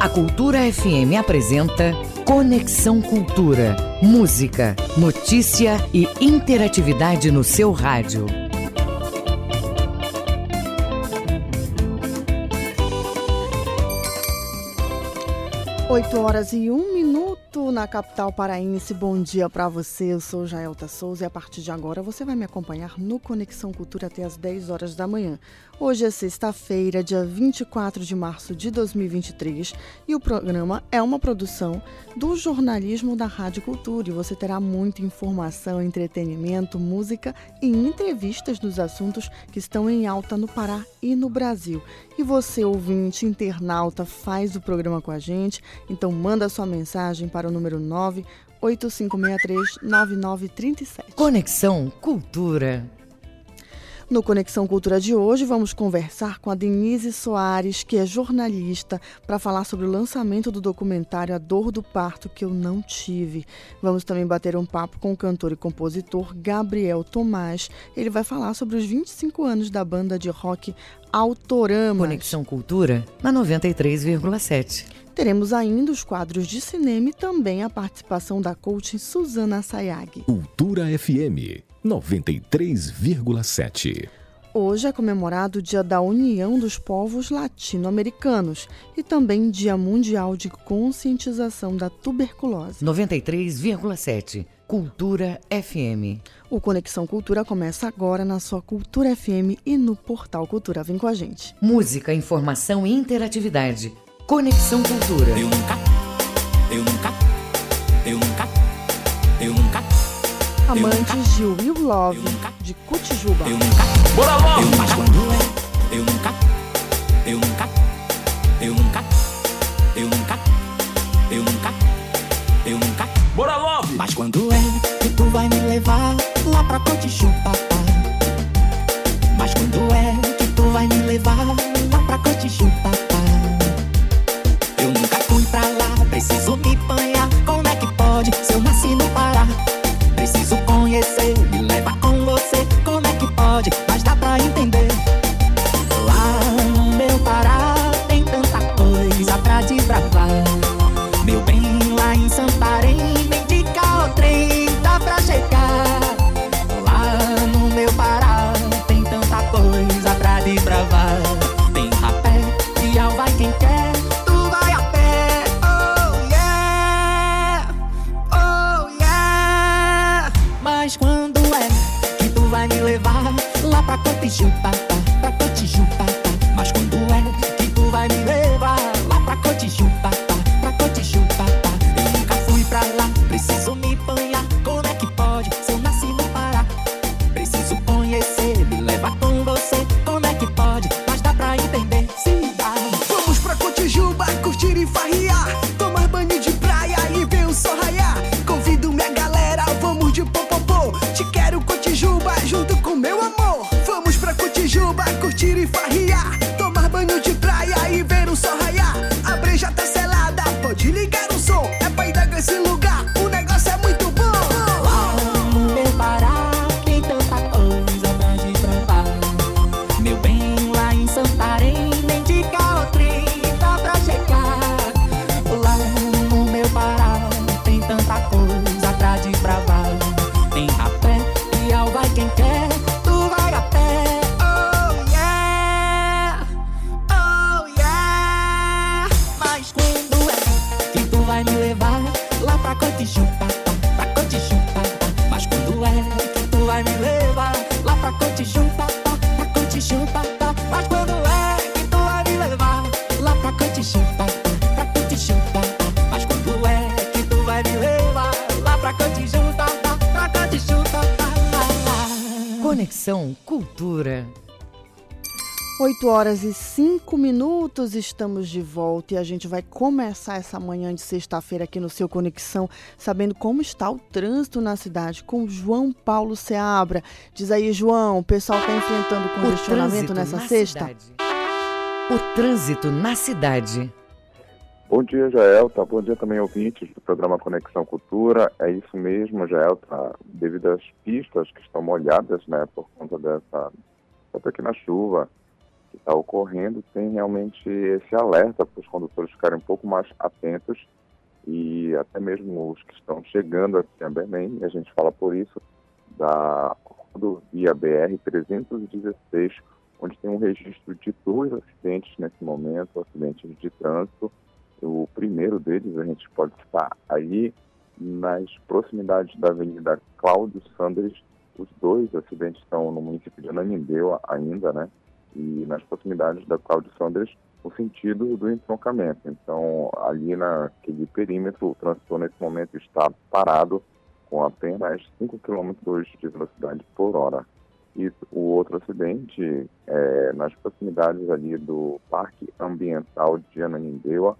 A Cultura FM apresenta Conexão Cultura. Música, notícia e interatividade no seu rádio. 8 horas e um minuto na capital paraense. Bom dia para você. Eu sou Jaelta Souza e a partir de agora você vai me acompanhar no Conexão Cultura até as 10 horas da manhã. Hoje é sexta-feira, dia 24 de março de 2023 e o programa é uma produção do jornalismo da Rádio Cultura e você terá muita informação, entretenimento, música e entrevistas dos assuntos que estão em alta no Pará e no Brasil. E você, ouvinte, internauta, faz o programa com a gente, então manda sua mensagem para o número 9 8563 9937. Conexão Cultura. No Conexão Cultura de hoje, vamos conversar com a Denise Soares, que é jornalista, para falar sobre o lançamento do documentário A Dor do Parto que eu não tive. Vamos também bater um papo com o cantor e compositor Gabriel Tomás. Ele vai falar sobre os 25 anos da banda de rock Autorama. Conexão Cultura na 93,7. Teremos ainda os quadros de cinema e também a participação da coach Suzana Sayag. Cultura FM 93,7. Hoje é comemorado o Dia da União dos Povos Latino-Americanos e também Dia Mundial de Conscientização da Tuberculose. 93,7. Cultura FM. O Conexão Cultura começa agora na sua Cultura FM e no Portal Cultura. Vem com a gente. Música, informação e interatividade. Conexão Cultura. Eu nunca, eu nunca, eu nunca, eu nunca. Amantes de Will Love, de Cutijuba. Eu nunca, Bora logo! eu mas quando é, eu nunca, eu nunca, eu nunca, eu nunca, eu nunca, eu nunca. Bora logo! Mas quando é que tu vai me levar lá pra Cotijuba? Mas quando é que tu vai me levar lá, lá horas e 5 minutos, estamos de volta e a gente vai começar essa manhã de sexta-feira aqui no seu Conexão, sabendo como está o trânsito na cidade com João Paulo Seabra. Diz aí, João, o pessoal está enfrentando congestionamento nessa na sexta? cidade. O trânsito na cidade. Bom dia, Jaelta. Bom dia também, ouvintes do programa Conexão Cultura. É isso mesmo, Jaelta. Devido às pistas que estão molhadas, né, por conta dessa, dessa pequena chuva, que está ocorrendo, tem realmente esse alerta para os condutores ficarem um pouco mais atentos e até mesmo os que estão chegando aqui a Belém, a gente fala por isso, da rodovia BR-316, onde tem um registro de dois acidentes nesse momento, acidentes de trânsito. O primeiro deles a gente pode estar aí nas proximidades da Avenida Cláudio Sandres. Os dois acidentes estão no município de Ananindeua ainda, né? E nas proximidades da Cláudio Sandres, no sentido do entroncamento. Então, ali naquele perímetro, o trânsito nesse momento está parado com apenas 5 km de velocidade por hora. E o outro acidente é nas proximidades ali do Parque Ambiental de Ananindeua,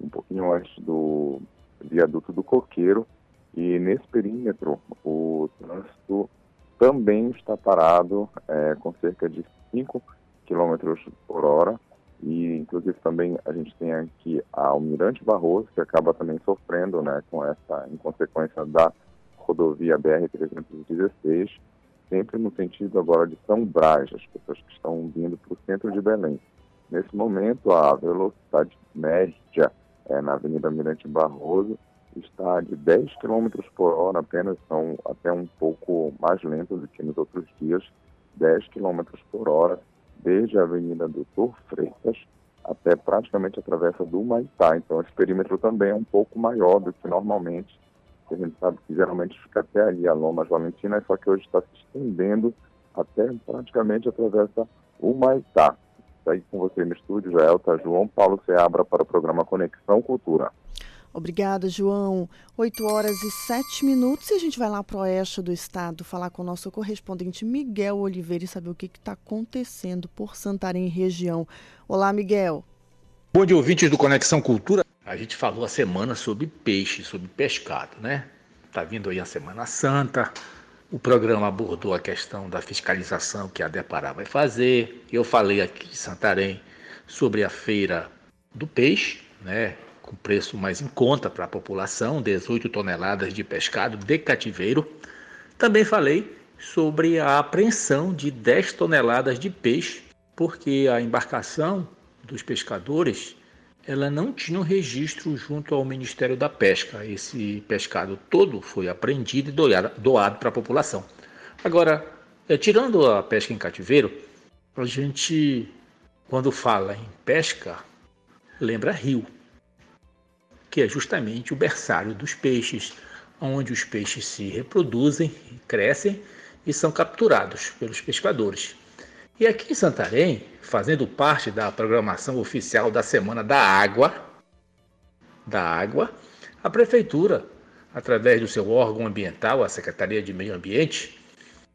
um pouquinho antes do viaduto do Coqueiro. E nesse perímetro, o trânsito também está parado é, com cerca de 5 km por hora. E, inclusive, também a gente tem aqui a Almirante Barroso, que acaba também sofrendo né, com essa, em consequência da rodovia BR-316, sempre no sentido agora de São Brás, as pessoas que estão vindo para o centro de Belém. Nesse momento, a velocidade média é, na Avenida Mirante Barroso está de 10 km por hora, apenas são até um pouco mais lentos do que nos outros dias, 10 km por hora, desde a Avenida Doutor Freitas até praticamente a travessa do Maitá. Então, esse perímetro também é um pouco maior do que normalmente a gente sabe que geralmente fica até ali a Lomas Valentina, só que hoje está se estendendo até praticamente atravessa o Maitá. Está aí com você no estúdio, Jaelta João Paulo Seabra para o programa Conexão Cultura. Obrigada, João. 8 horas e 7 minutos e a gente vai lá para o oeste do estado falar com o nosso correspondente Miguel Oliveira e saber o que está acontecendo por Santarém região. Olá, Miguel. Bom dia, ouvintes do Conexão Cultura. A gente falou a semana sobre peixe, sobre pescado, né? Tá vindo aí a Semana Santa. O programa abordou a questão da fiscalização que a Depará vai fazer. Eu falei aqui de Santarém sobre a feira do peixe, né? Com preço mais em conta para a população, 18 toneladas de pescado de cativeiro. Também falei sobre a apreensão de 10 toneladas de peixe, porque a embarcação dos pescadores ela não tinha um registro junto ao Ministério da Pesca. Esse pescado todo foi apreendido e doado para a população. Agora, é, tirando a pesca em cativeiro, a gente, quando fala em pesca, lembra rio, que é justamente o berçário dos peixes, onde os peixes se reproduzem, crescem e são capturados pelos pescadores. E aqui em Santarém, fazendo parte da programação oficial da Semana da Água, da Água, a prefeitura, através do seu órgão ambiental, a Secretaria de Meio Ambiente,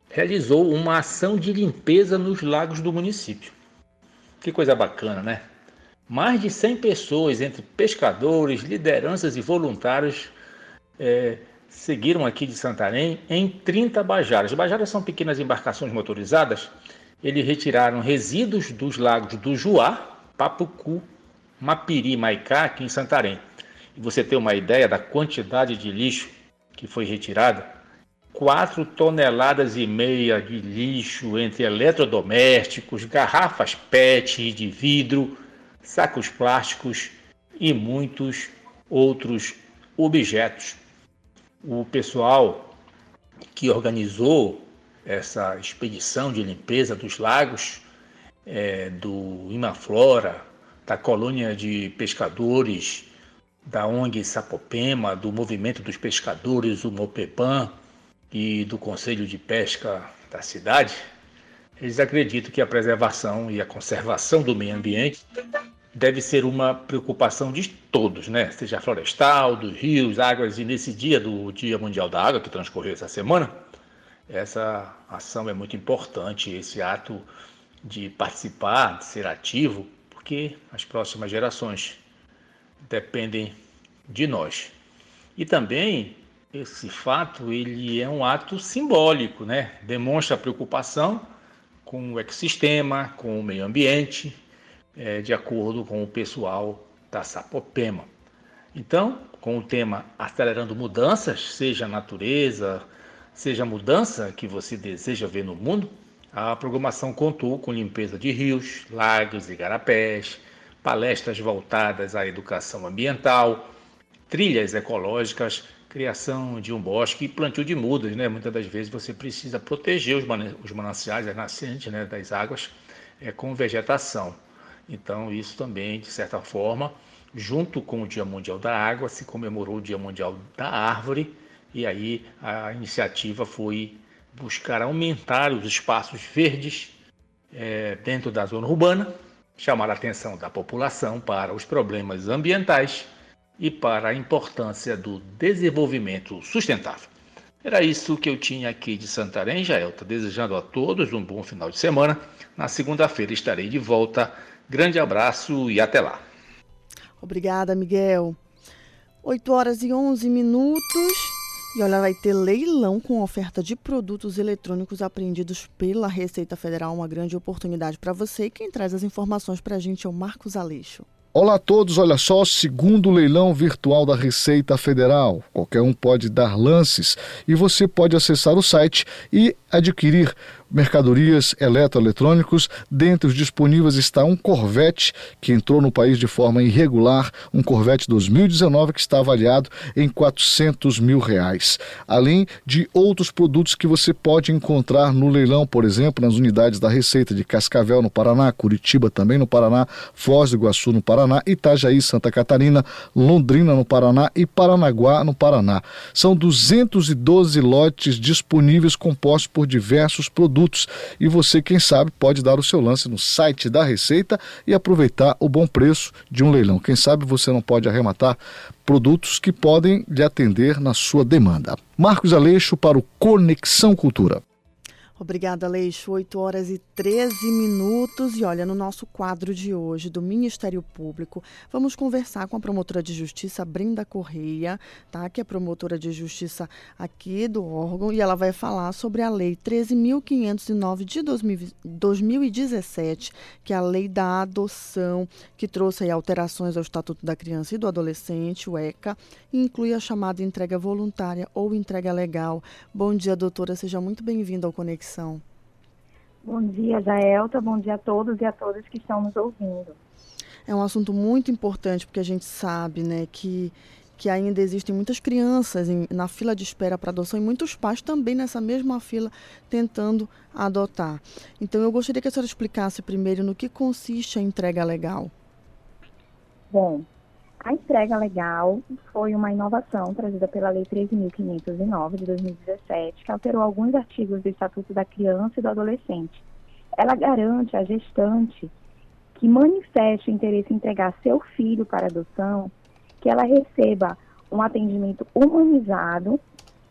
realizou uma ação de limpeza nos lagos do município. Que coisa bacana, né? Mais de 100 pessoas, entre pescadores, lideranças e voluntários, é, seguiram aqui de Santarém em 30 bajaras. Bajaras são pequenas embarcações motorizadas eles retiraram resíduos dos lagos do Juá, Papucu, Mapiri Maicá, aqui em Santarém. E você tem uma ideia da quantidade de lixo que foi retirada? 4 toneladas e meia de lixo entre eletrodomésticos, garrafas PET de vidro, sacos plásticos e muitos outros objetos. O pessoal que organizou essa expedição de limpeza dos lagos é, do Imaflora, da colônia de pescadores, da ONG Sapopema, do Movimento dos Pescadores, o Mopepan e do Conselho de Pesca da cidade, eles acreditam que a preservação e a conservação do meio ambiente deve ser uma preocupação de todos, né? Seja florestal, dos rios, águas, e nesse dia do Dia Mundial da Água, que transcorreu essa semana, essa ação é muito importante, esse ato de participar, de ser ativo, porque as próximas gerações dependem de nós. E também esse fato ele é um ato simbólico, né? Demonstra preocupação com o ecossistema, com o meio ambiente, é, de acordo com o pessoal da Sapopema. Então, com o tema acelerando mudanças, seja natureza, seja mudança que você deseja ver no mundo, A programação contou com limpeza de rios, lagos e garapés, palestras voltadas à educação ambiental, trilhas ecológicas, criação de um bosque e plantio de mudas. Né? Muitas das vezes você precisa proteger os mananciais, as nascentes né, das águas, é, com vegetação. Então, isso também, de certa forma, junto com o Dia Mundial da Água, se comemorou o Dia Mundial da Árvore, e aí a iniciativa foi buscar aumentar os espaços verdes é, dentro da zona urbana, chamar a atenção da população para os problemas ambientais e para a importância do desenvolvimento sustentável. Era isso que eu tinha aqui de Santarém, Jaelta, desejando a todos um bom final de semana. Na segunda-feira estarei de volta. Grande abraço e até lá. Obrigada, Miguel. 8 horas e 11 minutos. E olha, vai ter leilão com oferta de produtos eletrônicos apreendidos pela Receita Federal. Uma grande oportunidade para você. Quem traz as informações para a gente é o Marcos Aleixo. Olá a todos, olha só, segundo leilão virtual da Receita Federal. Qualquer um pode dar lances e você pode acessar o site e adquirir mercadorias eletroeletrônicos. Dentre os disponíveis está um Corvette que entrou no país de forma irregular, um Corvette 2019 que está avaliado em 400 mil reais. Além de outros produtos que você pode encontrar no leilão, por exemplo, nas unidades da Receita de Cascavel no Paraná, Curitiba também no Paraná, Foz do Iguaçu no Paraná, Itajaí, Santa Catarina, Londrina no Paraná e Paranaguá no Paraná. São 212 lotes disponíveis compostos por diversos produtos produtos. E você, quem sabe, pode dar o seu lance no site da Receita e aproveitar o bom preço de um leilão. Quem sabe você não pode arrematar produtos que podem lhe atender na sua demanda. Marcos Aleixo para o Conexão Cultura. Obrigada, Leixo. 8 horas e 13 minutos. E olha, no nosso quadro de hoje do Ministério Público, vamos conversar com a promotora de justiça Brenda Correia, tá? que é promotora de justiça aqui do órgão, e ela vai falar sobre a Lei 13.509 de 2017, que é a Lei da Adoção, que trouxe aí alterações ao Estatuto da Criança e do Adolescente, o ECA, e inclui a chamada entrega voluntária ou entrega legal. Bom dia, doutora. Seja muito bem-vinda ao Conexão conexão. Bom dia, Jaelta. Bom dia a todos e a todas que estão nos ouvindo. É um assunto muito importante porque a gente sabe, né, que que ainda existem muitas crianças em, na fila de espera para adoção e muitos pais também nessa mesma fila tentando adotar. Então eu gostaria que a senhora explicasse primeiro no que consiste a entrega legal. Bom, a entrega legal foi uma inovação trazida pela Lei 13.509 de 2017, que alterou alguns artigos do Estatuto da Criança e do Adolescente. Ela garante à gestante que manifeste o interesse em entregar seu filho para adoção, que ela receba um atendimento humanizado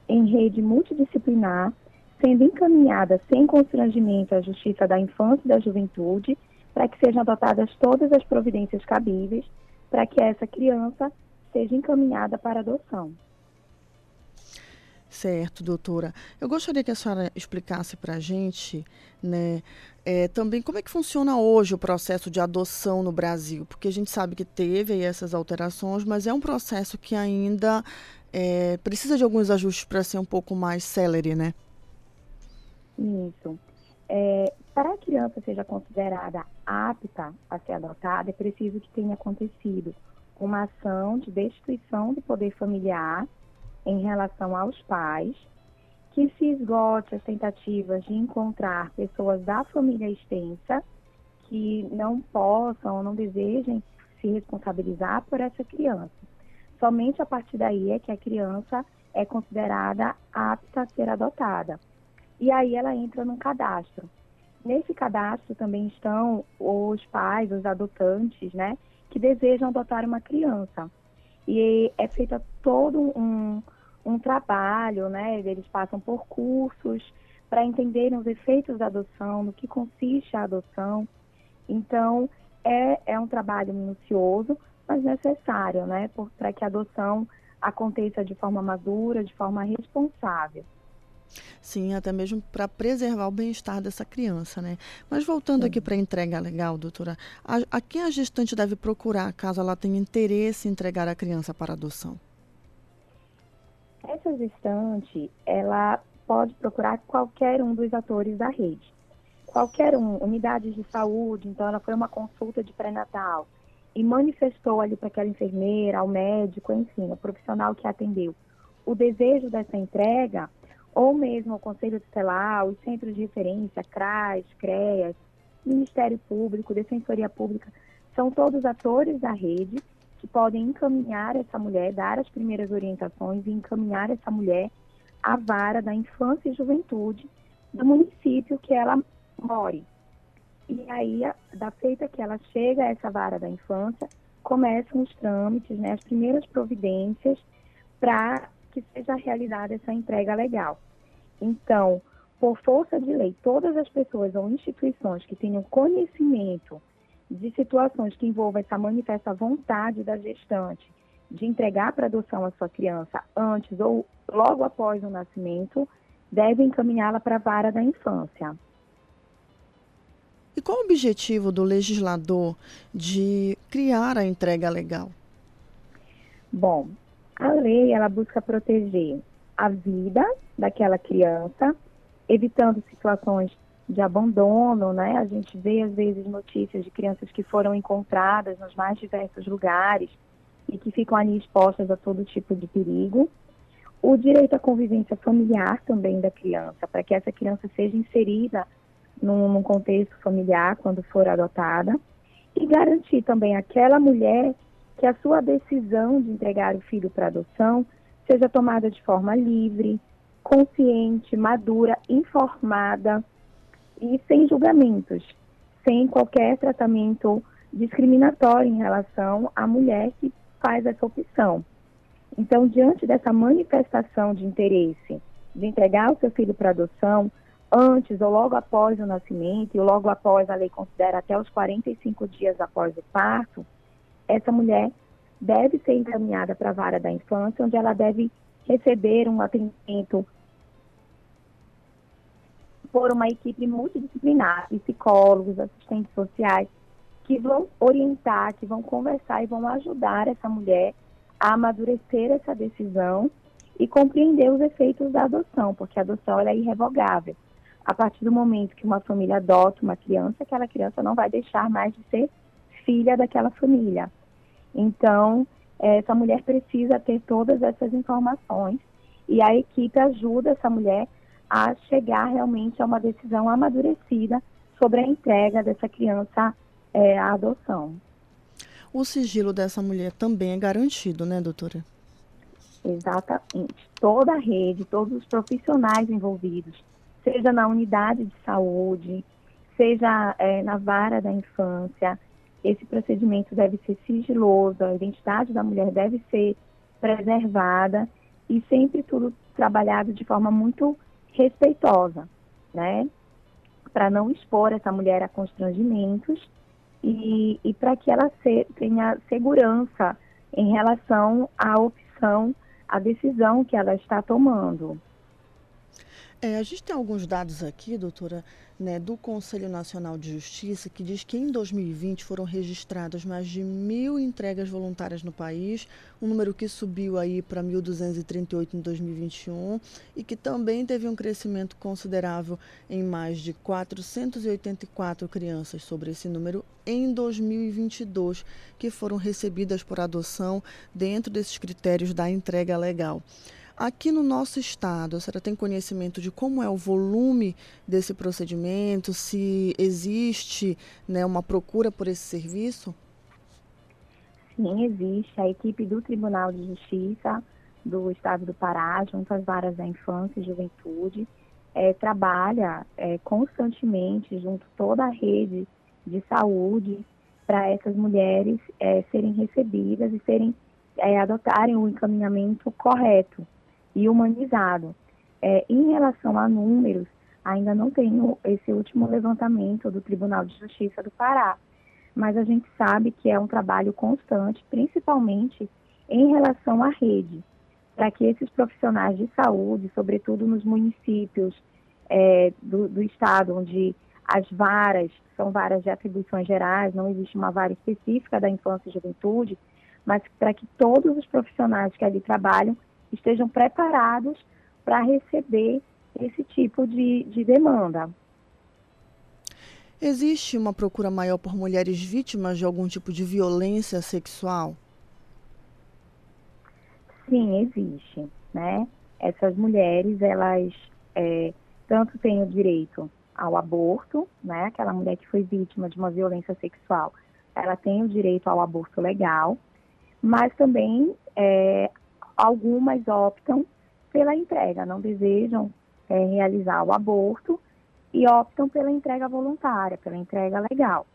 em rede multidisciplinar, sendo encaminhada sem constrangimento à Justiça da Infância e da Juventude, para que sejam adotadas todas as providências cabíveis para que essa criança seja encaminhada para adoção. Certo, doutora. Eu gostaria que a senhora explicasse para a gente, né, é, também como é que funciona hoje o processo de adoção no Brasil, porque a gente sabe que teve essas alterações, mas é um processo que ainda é, precisa de alguns ajustes para ser um pouco mais célere, né? Isso. É, para a criança seja considerada apta a ser adotada, é preciso que tenha acontecido uma ação de destituição do poder familiar em relação aos pais, que se esgote as tentativas de encontrar pessoas da família extensa que não possam ou não desejem se responsabilizar por essa criança. Somente a partir daí é que a criança é considerada apta a ser adotada e aí ela entra num cadastro. Nesse cadastro também estão os pais, os adotantes, né, que desejam adotar uma criança. E é feito todo um, um trabalho, né, eles passam por cursos para entenderem os efeitos da adoção, no que consiste a adoção. Então, é, é um trabalho minucioso, mas necessário, né, para que a adoção aconteça de forma madura, de forma responsável. Sim, até mesmo para preservar o bem-estar dessa criança, né? Mas voltando Sim. aqui para a entrega legal, doutora, a, a quem a gestante deve procurar caso ela tenha interesse em entregar a criança para adoção? Essa gestante, ela pode procurar qualquer um dos atores da rede. qualquer um, unidades de saúde, então ela foi uma consulta de pré-natal e manifestou ali para aquela enfermeira, ao médico, enfim, o profissional que atendeu, o desejo dessa entrega, ou mesmo o Conselho Tutelar, os centros de referência, CRAS, CREAS, Ministério Público, Defensoria Pública, são todos atores da rede que podem encaminhar essa mulher, dar as primeiras orientações e encaminhar essa mulher à vara da infância e juventude do município que ela more. E aí, da feita que ela chega a essa vara da infância, começam os trâmites, né, as primeiras providências para que seja realizada essa entrega legal. Então, por força de lei, todas as pessoas ou instituições que tenham conhecimento de situações que envolvam essa manifesta vontade da gestante de entregar para adoção a sua criança antes ou logo após o nascimento, devem encaminhá-la para a vara da infância. E qual o objetivo do legislador de criar a entrega legal? Bom, a lei ela busca proteger a vida daquela criança, evitando situações de abandono, né? A gente vê às vezes notícias de crianças que foram encontradas nos mais diversos lugares e que ficam ali expostas a todo tipo de perigo. O direito à convivência familiar também da criança, para que essa criança seja inserida num, num contexto familiar quando for adotada. E garantir também àquela mulher que a sua decisão de entregar o filho para adoção seja tomada de forma livre, consciente, madura, informada e sem julgamentos, sem qualquer tratamento discriminatório em relação à mulher que faz essa opção. Então, diante dessa manifestação de interesse de entregar o seu filho para adoção, antes ou logo após o nascimento, e logo após a lei considera até os 45 dias após o parto, essa mulher deve ser encaminhada para a vara da infância, onde ela deve receber um atendimento por uma equipe multidisciplinar, psicólogos, assistentes sociais, que vão orientar, que vão conversar e vão ajudar essa mulher a amadurecer essa decisão e compreender os efeitos da adoção, porque a adoção é irrevogável. A partir do momento que uma família adota uma criança, aquela criança não vai deixar mais de ser filha daquela família. Então, essa mulher precisa ter todas essas informações e a equipe ajuda essa mulher a chegar realmente a uma decisão amadurecida sobre a entrega dessa criança é, à adoção. O sigilo dessa mulher também é garantido, né, doutora? Exatamente. Toda a rede, todos os profissionais envolvidos, seja na unidade de saúde, seja é, na vara da infância, esse procedimento deve ser sigiloso, a identidade da mulher deve ser preservada e sempre tudo trabalhado de forma muito respeitosa, né? Para não expor essa mulher a constrangimentos e, e para que ela se, tenha segurança em relação à opção, à decisão que ela está tomando. É, a gente tem alguns dados aqui, doutora, né, do Conselho Nacional de Justiça, que diz que em 2020 foram registradas mais de mil entregas voluntárias no país, um número que subiu aí para 1.238 em 2021 e que também teve um crescimento considerável em mais de 484 crianças sobre esse número em 2022, que foram recebidas por adoção dentro desses critérios da entrega legal. Aqui no nosso estado, a senhora tem conhecimento de como é o volume desse procedimento, se existe né, uma procura por esse serviço? Sim, existe. A equipe do Tribunal de Justiça do Estado do Pará, junto às varas da infância e juventude, é, trabalha é, constantemente junto toda a rede de saúde para essas mulheres é, serem recebidas e serem é, adotarem o encaminhamento correto e humanizado. É, em relação a números, ainda não tenho esse último levantamento do Tribunal de Justiça do Pará, mas a gente sabe que é um trabalho constante, principalmente em relação à rede, para que esses profissionais de saúde, sobretudo nos municípios é, do, do estado, onde as varas são varas de atribuições gerais, não existe uma vara específica da infância e juventude, mas para que todos os profissionais que ali trabalham estejam preparados para receber esse tipo de, de demanda. Existe uma procura maior por mulheres vítimas de algum tipo de violência sexual? Sim, existe, né? Essas mulheres, elas é, tanto têm o direito ao aborto, né? Aquela mulher que foi vítima de uma violência sexual, ela tem o direito ao aborto legal, mas também é, algumas optam pela entrega, não desejam é, realizar o aborto e optam pela entrega voluntária, pela entrega legal.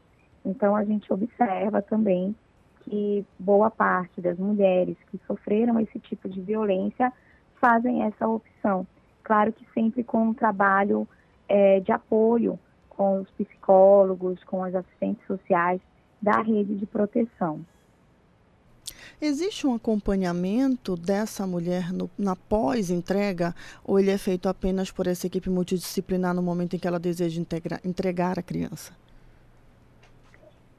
Então, a gente observa também que boa parte das mulheres que sofreram esse tipo de violência fazem essa opção. Claro que sempre com um trabalho é, de apoio com os psicólogos, com as assistentes sociais da rede de proteção. Existe um acompanhamento dessa mulher no, na pós-entrega ou ele é feito apenas por essa equipe multidisciplinar no momento em que ela deseja integra, entregar a criança?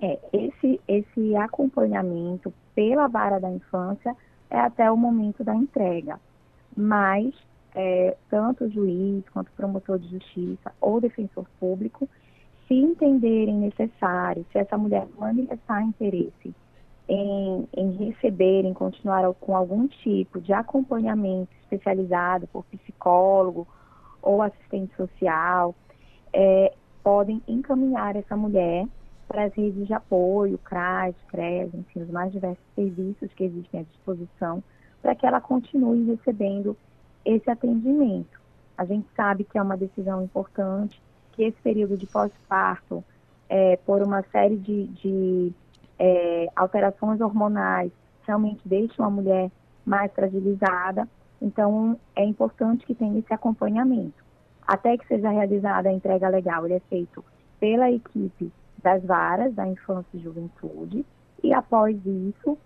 É, esse, esse acompanhamento pela vara da infância é até o momento da entrega, mas é, tanto o juiz quanto o promotor de justiça ou defensor público, se entenderem necessário, se essa mulher manifestar interesse em, em receber, em continuar com algum tipo de acompanhamento especializado por psicólogo ou assistente social, é, podem encaminhar essa mulher para as redes de apoio, CRAS, CRES, enfim, os mais diversos serviços que existem à disposição, para que ela continue recebendo esse atendimento. A gente sabe que é uma decisão importante, que esse período de pós-parto, é, por uma série de, de é, alterações hormonais realmente deixam a mulher mais fragilizada. Então, é importante que tenha esse acompanhamento. Até que seja realizada a entrega legal, ele é feito pela equipe das varas da infância e juventude. E após isso,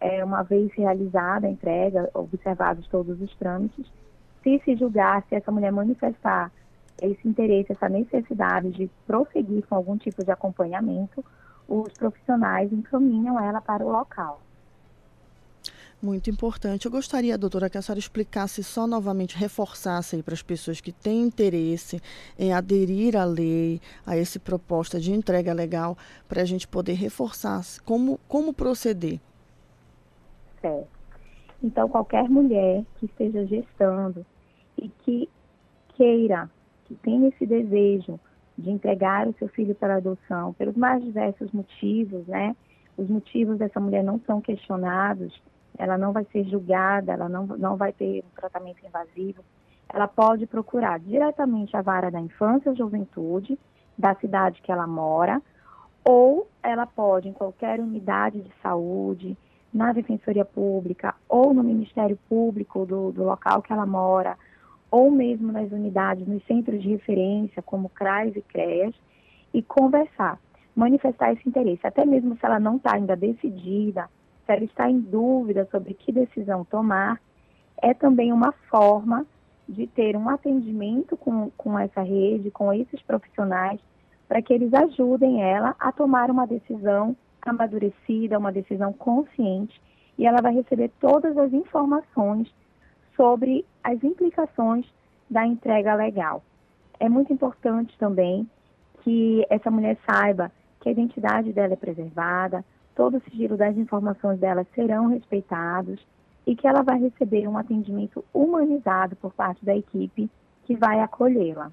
é, uma vez realizada a entrega, observados todos os trâmites, se se julgar, se essa mulher manifestar esse interesse, essa necessidade de prosseguir com algum tipo de acompanhamento, os profissionais encaminham ela para o local. Muito importante. Eu gostaria, doutora, que a senhora explicasse só novamente, reforçasse aí para as pessoas que têm interesse em aderir à lei, a essa proposta de entrega legal, para a gente poder reforçar como, como proceder. Certo. Então, qualquer mulher que esteja gestando e que queira, que tenha esse desejo de entregar o seu filho para adoção, pelos mais diversos motivos, né? Os motivos dessa mulher não são questionados, ela não vai ser julgada, ela não, não vai ter um tratamento invasivo. Ela pode procurar diretamente a vara da infância e juventude da cidade que ela mora, ou ela pode, em qualquer unidade de saúde, na Defensoria Pública ou no Ministério Público do, do local que ela mora, ou mesmo nas unidades, nos centros de referência, como CRAS e CREAS, e conversar, manifestar esse interesse, até mesmo se ela não está ainda decidida, se ela está em dúvida sobre que decisão tomar, é também uma forma de ter um atendimento com, com essa rede, com esses profissionais, para que eles ajudem ela a tomar uma decisão amadurecida, uma decisão consciente, e ela vai receber todas as informações sobre as implicações da entrega legal. É muito importante também que essa mulher saiba que a identidade dela é preservada, todo o sigilo das informações dela serão respeitados e que ela vai receber um atendimento humanizado por parte da equipe que vai acolhê-la.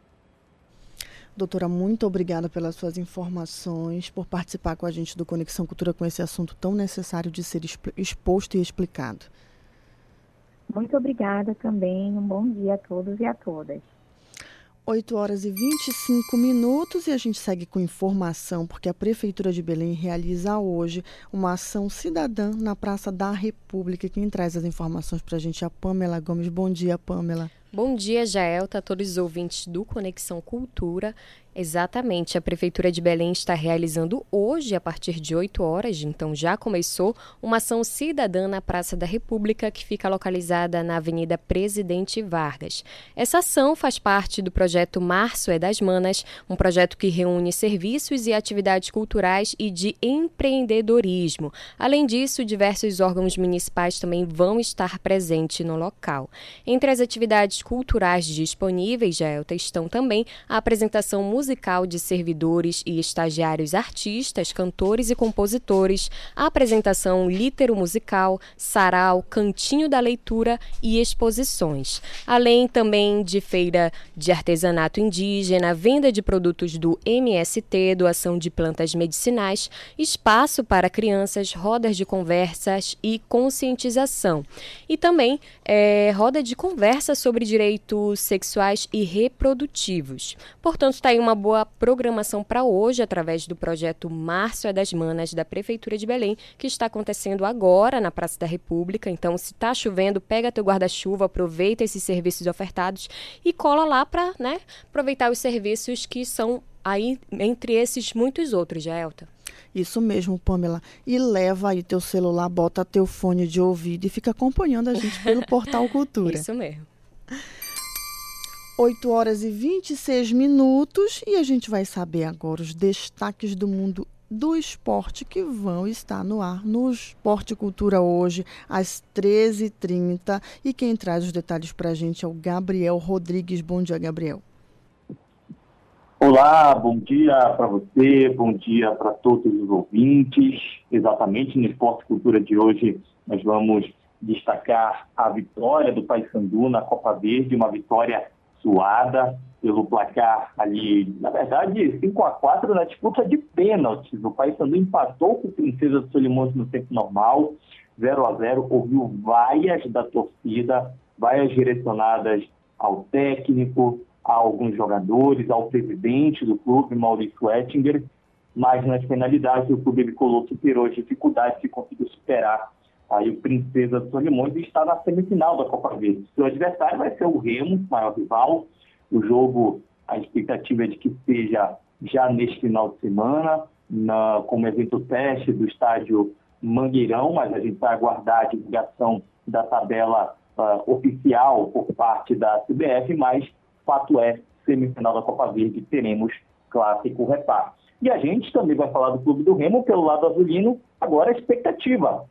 Doutora, muito obrigada pelas suas informações, por participar com a gente do Conexão Cultura com esse assunto tão necessário de ser exposto e explicado. Muito obrigada também. Um bom dia a todos e a todas. 8 horas e 25 minutos e a gente segue com informação, porque a Prefeitura de Belém realiza hoje uma ação cidadã na Praça da República. Quem traz as informações para a gente é a Pamela Gomes. Bom dia, Pamela. Bom dia, Jaelta, a todos os ouvintes do Conexão Cultura. Exatamente, a Prefeitura de Belém está realizando hoje, a partir de 8 horas, então já começou, uma ação cidadã na Praça da República, que fica localizada na Avenida Presidente Vargas. Essa ação faz parte do projeto Março é das Manas, um projeto que reúne serviços e atividades culturais e de empreendedorismo. Além disso, diversos órgãos municipais também vão estar presentes no local. Entre as atividades culturais disponíveis, Jaelta, estão também a apresentação musical musical de servidores e estagiários artistas, cantores e compositores, apresentação litero-musical, sarau, cantinho da leitura e exposições. Além também de feira de artesanato indígena, venda de produtos do MST, doação de plantas medicinais, espaço para crianças, rodas de conversas e conscientização. E também é, roda de conversa sobre direitos sexuais e reprodutivos. Portanto, está aí uma boa programação para hoje através do projeto Márcio é das Manas da Prefeitura de Belém, que está acontecendo agora na Praça da República. Então, se está chovendo, pega teu guarda-chuva, aproveita esses serviços ofertados e cola lá para né, aproveitar os serviços que são aí entre esses muitos outros, Jaelta. Isso mesmo, Pamela. E leva aí teu celular, bota teu fone de ouvido e fica acompanhando a gente pelo Portal Cultura. Isso mesmo. 8 horas e 26 minutos e a gente vai saber agora os destaques do mundo do esporte que vão estar no ar no Esporte Cultura hoje, às 13h30. E quem traz os detalhes para a gente é o Gabriel Rodrigues. Bom dia, Gabriel. Olá, bom dia para você, bom dia para todos os ouvintes. Exatamente no Esporte Cultura de hoje, nós vamos destacar a vitória do Paysandu na Copa Verde, uma vitória suada pelo placar ali, na verdade, 5 a 4 na disputa de pênaltis. O Paysandu empatou com o Princesa de Solimões no tempo normal, 0 a 0 ouviu vaias da torcida, vaias direcionadas ao técnico, a alguns jogadores, ao presidente do clube, Maurício Ettinger, mas nas penalidades o clube Bicolor superou as dificuldades e conseguiu superar aí o Princesa dos Solimões está na semifinal da Copa Verde. Seu adversário vai ser o Remo, maior rival. O jogo, a expectativa é de que seja já neste final de semana, na, como evento teste do estádio Mangueirão, mas a gente vai aguardar a divulgação da tabela uh, oficial por parte da CBF, mas fato é, semifinal da Copa Verde, teremos clássico reparte. E a gente também vai falar do Clube do Remo pelo lado azulino, agora a expectativa.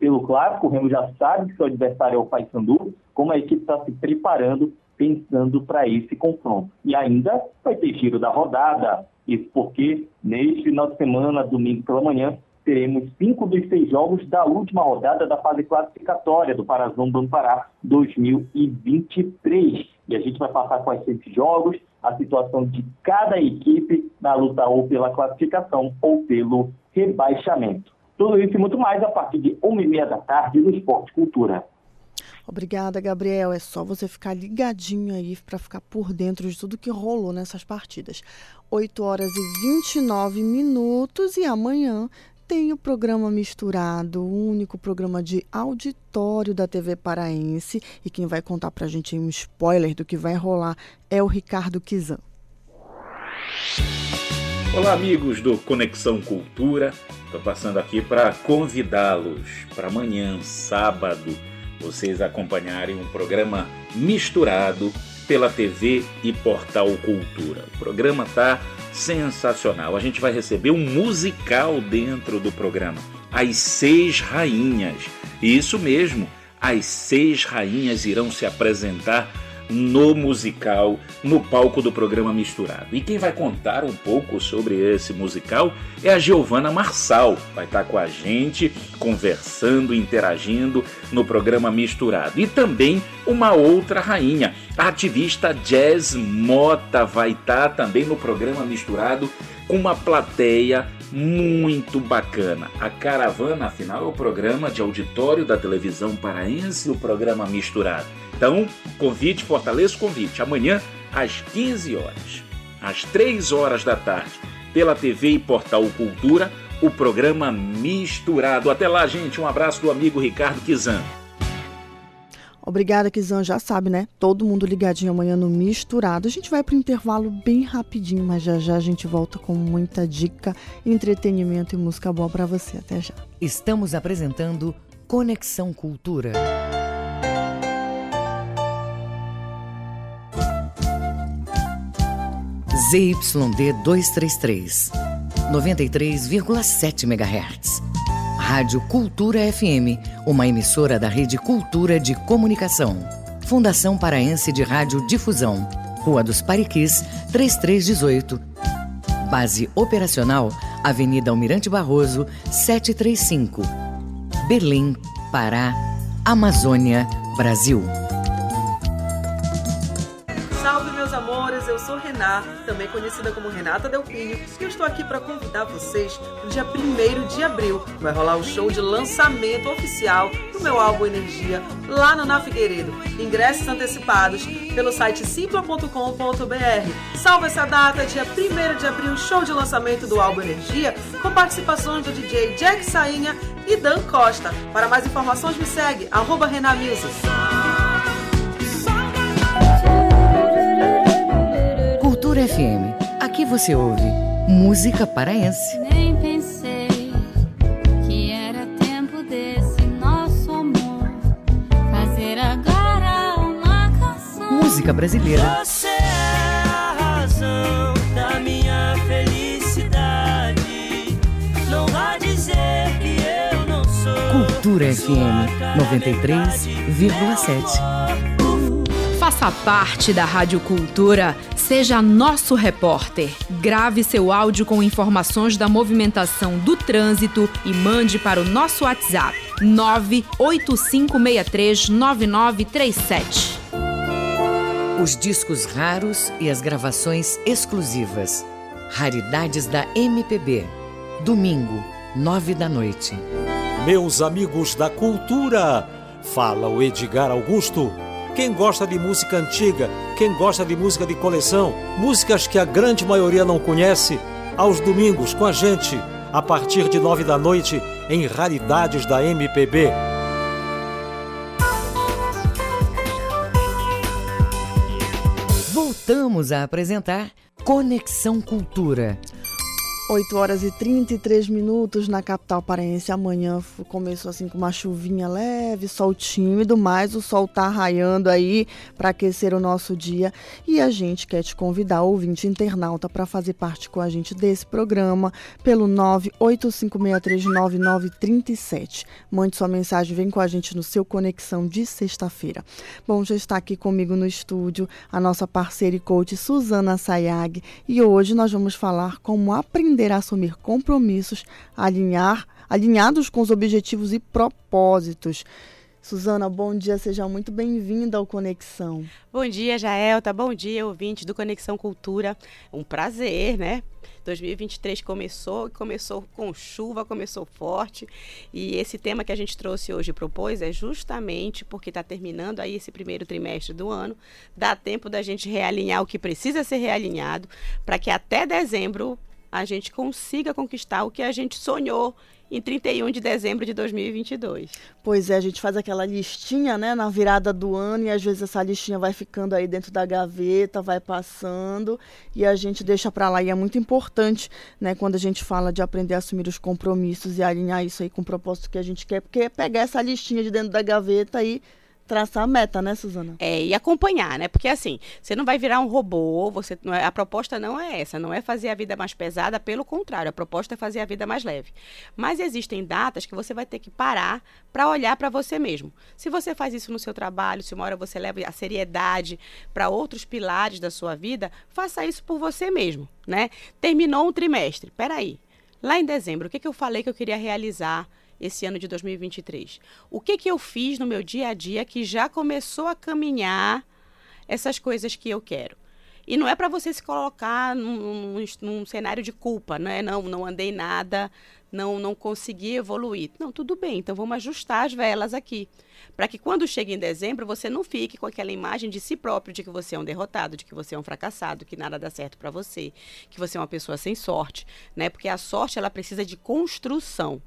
Pelo clássico, o Remo já sabe que seu adversário é o Paysandu, como a equipe está se preparando, pensando para esse confronto. E ainda vai ter giro da rodada, isso porque neste final de semana, domingo pela manhã, teremos cinco dos seis jogos da última rodada da fase classificatória do Parazão do Pará 2023. E a gente vai passar quais são esses jogos, a situação de cada equipe na luta ou pela classificação ou pelo rebaixamento. Tudo isso e muito mais a partir de uma e meia da tarde no Esporte Cultura. Obrigada, Gabriel. É só você ficar ligadinho aí para ficar por dentro de tudo que rolou nessas partidas. 8 horas e 29 minutos e amanhã tem o programa Misturado, o único programa de auditório da TV Paraense. E quem vai contar para a gente um spoiler do que vai rolar é o Ricardo Kizan. Olá, amigos do Conexão Cultura. Estou passando aqui para convidá-los para amanhã, sábado, vocês acompanharem um programa misturado pela TV e Portal Cultura. O programa está sensacional. A gente vai receber um musical dentro do programa. As Seis Rainhas. Isso mesmo, as Seis Rainhas irão se apresentar no musical, no palco do programa Misturado. E quem vai contar um pouco sobre esse musical é a Giovana Marçal. Vai estar com a gente, conversando, interagindo no programa Misturado. E também uma outra rainha, a ativista Jazz Mota, vai estar também no programa Misturado com uma plateia muito bacana. A Caravana, afinal, é o programa de auditório da televisão paraense, o programa Misturado. Então, convite, fortaleça o convite. Amanhã, às 15 horas, às 3 horas da tarde, pela TV e Portal Cultura, o programa Misturado. Até lá, gente. Um abraço do amigo Ricardo Kizan. Obrigada, Kizan. Já sabe, né? Todo mundo ligadinho amanhã no Misturado. A gente vai para o intervalo bem rapidinho, mas já já a gente volta com muita dica, entretenimento e música boa para você. Até já. Estamos apresentando Conexão Cultura. ZYD 233, 93,7 MHz. Rádio Cultura FM, uma emissora da Rede Cultura de Comunicação. Fundação Paraense de Rádio Difusão, Rua dos Pariquis, 3318. Base operacional, Avenida Almirante Barroso, 735. Berlim, Pará, Amazônia, Brasil. Também conhecida como Renata Delpinho, e eu estou aqui para convidar vocês para o dia 1 de abril. Vai rolar o show de lançamento oficial do meu álbum Energia, lá no Na Figueiredo. Ingressos antecipados pelo site simpla.com.br. Salve essa data, dia 1 de abril, show de lançamento do álbum Energia, com participações do DJ Jack Sainha e Dan Costa. Para mais informações, me segue, arroba. FM. Aqui você ouve música paraense. Nem pensei que era tempo desse nosso amor fazer agora uma canção. Música brasileira. Você é a razão da minha felicidade. Não vá dizer que eu não sou. Cultura FM 93,7. Faça parte da Rádio Cultura, seja nosso repórter. Grave seu áudio com informações da movimentação do trânsito e mande para o nosso WhatsApp 985639937. Os discos raros e as gravações exclusivas. Raridades da MPB. Domingo, nove da noite. Meus amigos da cultura, fala o Edgar Augusto. Quem gosta de música antiga, quem gosta de música de coleção, músicas que a grande maioria não conhece, aos domingos com a gente, a partir de nove da noite, em Raridades da MPB. Voltamos a apresentar Conexão Cultura. 8 horas e 33 minutos na capital paraense. Amanhã começou assim com uma chuvinha leve, sol tímido, mas o sol tá raiando aí para aquecer o nosso dia. E a gente quer te convidar, ouvinte internauta, para fazer parte com a gente desse programa pelo 985639937. Mande sua mensagem, vem com a gente no seu Conexão de sexta-feira. Bom, já está aqui comigo no estúdio a nossa parceira e coach Suzana Sayag e hoje nós vamos falar como aprender aprender a assumir compromissos, alinhar, alinhados com os objetivos e propósitos. Suzana, bom dia, seja muito bem-vinda ao Conexão. Bom dia, Jaelta, bom dia, ouvinte do Conexão Cultura. Um prazer, né? 2023 começou, começou com chuva, começou forte. E esse tema que a gente trouxe hoje propôs é justamente porque está terminando aí esse primeiro trimestre do ano, dá tempo da gente realinhar o que precisa ser realinhado para que até dezembro a gente consiga conquistar o que a gente sonhou em 31 de dezembro de 2022. Pois é, a gente faz aquela listinha, né, na virada do ano e às vezes essa listinha vai ficando aí dentro da gaveta, vai passando e a gente deixa para lá e é muito importante, né, quando a gente fala de aprender a assumir os compromissos e alinhar isso aí com o propósito que a gente quer, porque é pegar essa listinha de dentro da gaveta e traçar a meta, né, Suzana? É, e acompanhar, né? Porque assim, você não vai virar um robô, você é, a proposta não é essa, não é fazer a vida mais pesada, pelo contrário, a proposta é fazer a vida mais leve. Mas existem datas que você vai ter que parar para olhar para você mesmo. Se você faz isso no seu trabalho, se uma hora você leva a seriedade para outros pilares da sua vida, faça isso por você mesmo, né? Terminou um trimestre, peraí. Lá em dezembro, o que, que eu falei que eu queria realizar? Esse ano de 2023? O que, que eu fiz no meu dia a dia que já começou a caminhar essas coisas que eu quero? E não é para você se colocar num, num, num, cenário de culpa, não é? Não, não andei nada, não, não consegui evoluir. Não, tudo bem, então vamos ajustar as velas aqui. Para que quando chega em dezembro, você não fique com aquela imagem de si próprio, de que você é um derrotado, de que você é um fracassado, que nada dá certo para você, que você é uma pessoa sem sorte, né? Porque a sorte, ela precisa de construção.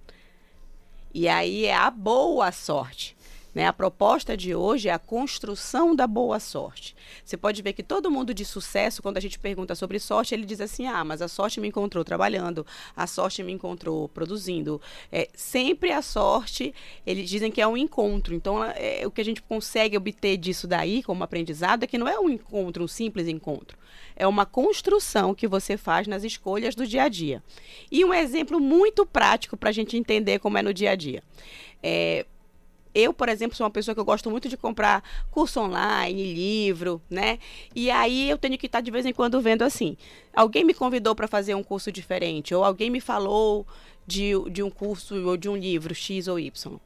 E aí é a boa sorte. Né? A proposta de hoje é a construção da boa sorte. Você pode ver que todo mundo de sucesso, quando a gente pergunta sobre sorte, ele diz assim: ah, mas a sorte me encontrou trabalhando, a sorte me encontrou produzindo. É, sempre a sorte, eles dizem que é um encontro. Então, é, o que a gente consegue obter disso daí, como aprendizado, é que não é um encontro, um simples encontro. É uma construção que você faz nas escolhas do dia a dia. E um exemplo muito prático para a gente entender como é no dia a dia. É, eu, por exemplo, sou uma pessoa que eu gosto muito de comprar curso online, livro, né? E aí eu tenho que estar de vez em quando vendo assim. Alguém me convidou para fazer um curso diferente, ou alguém me falou de, de um curso ou de um livro X ou Y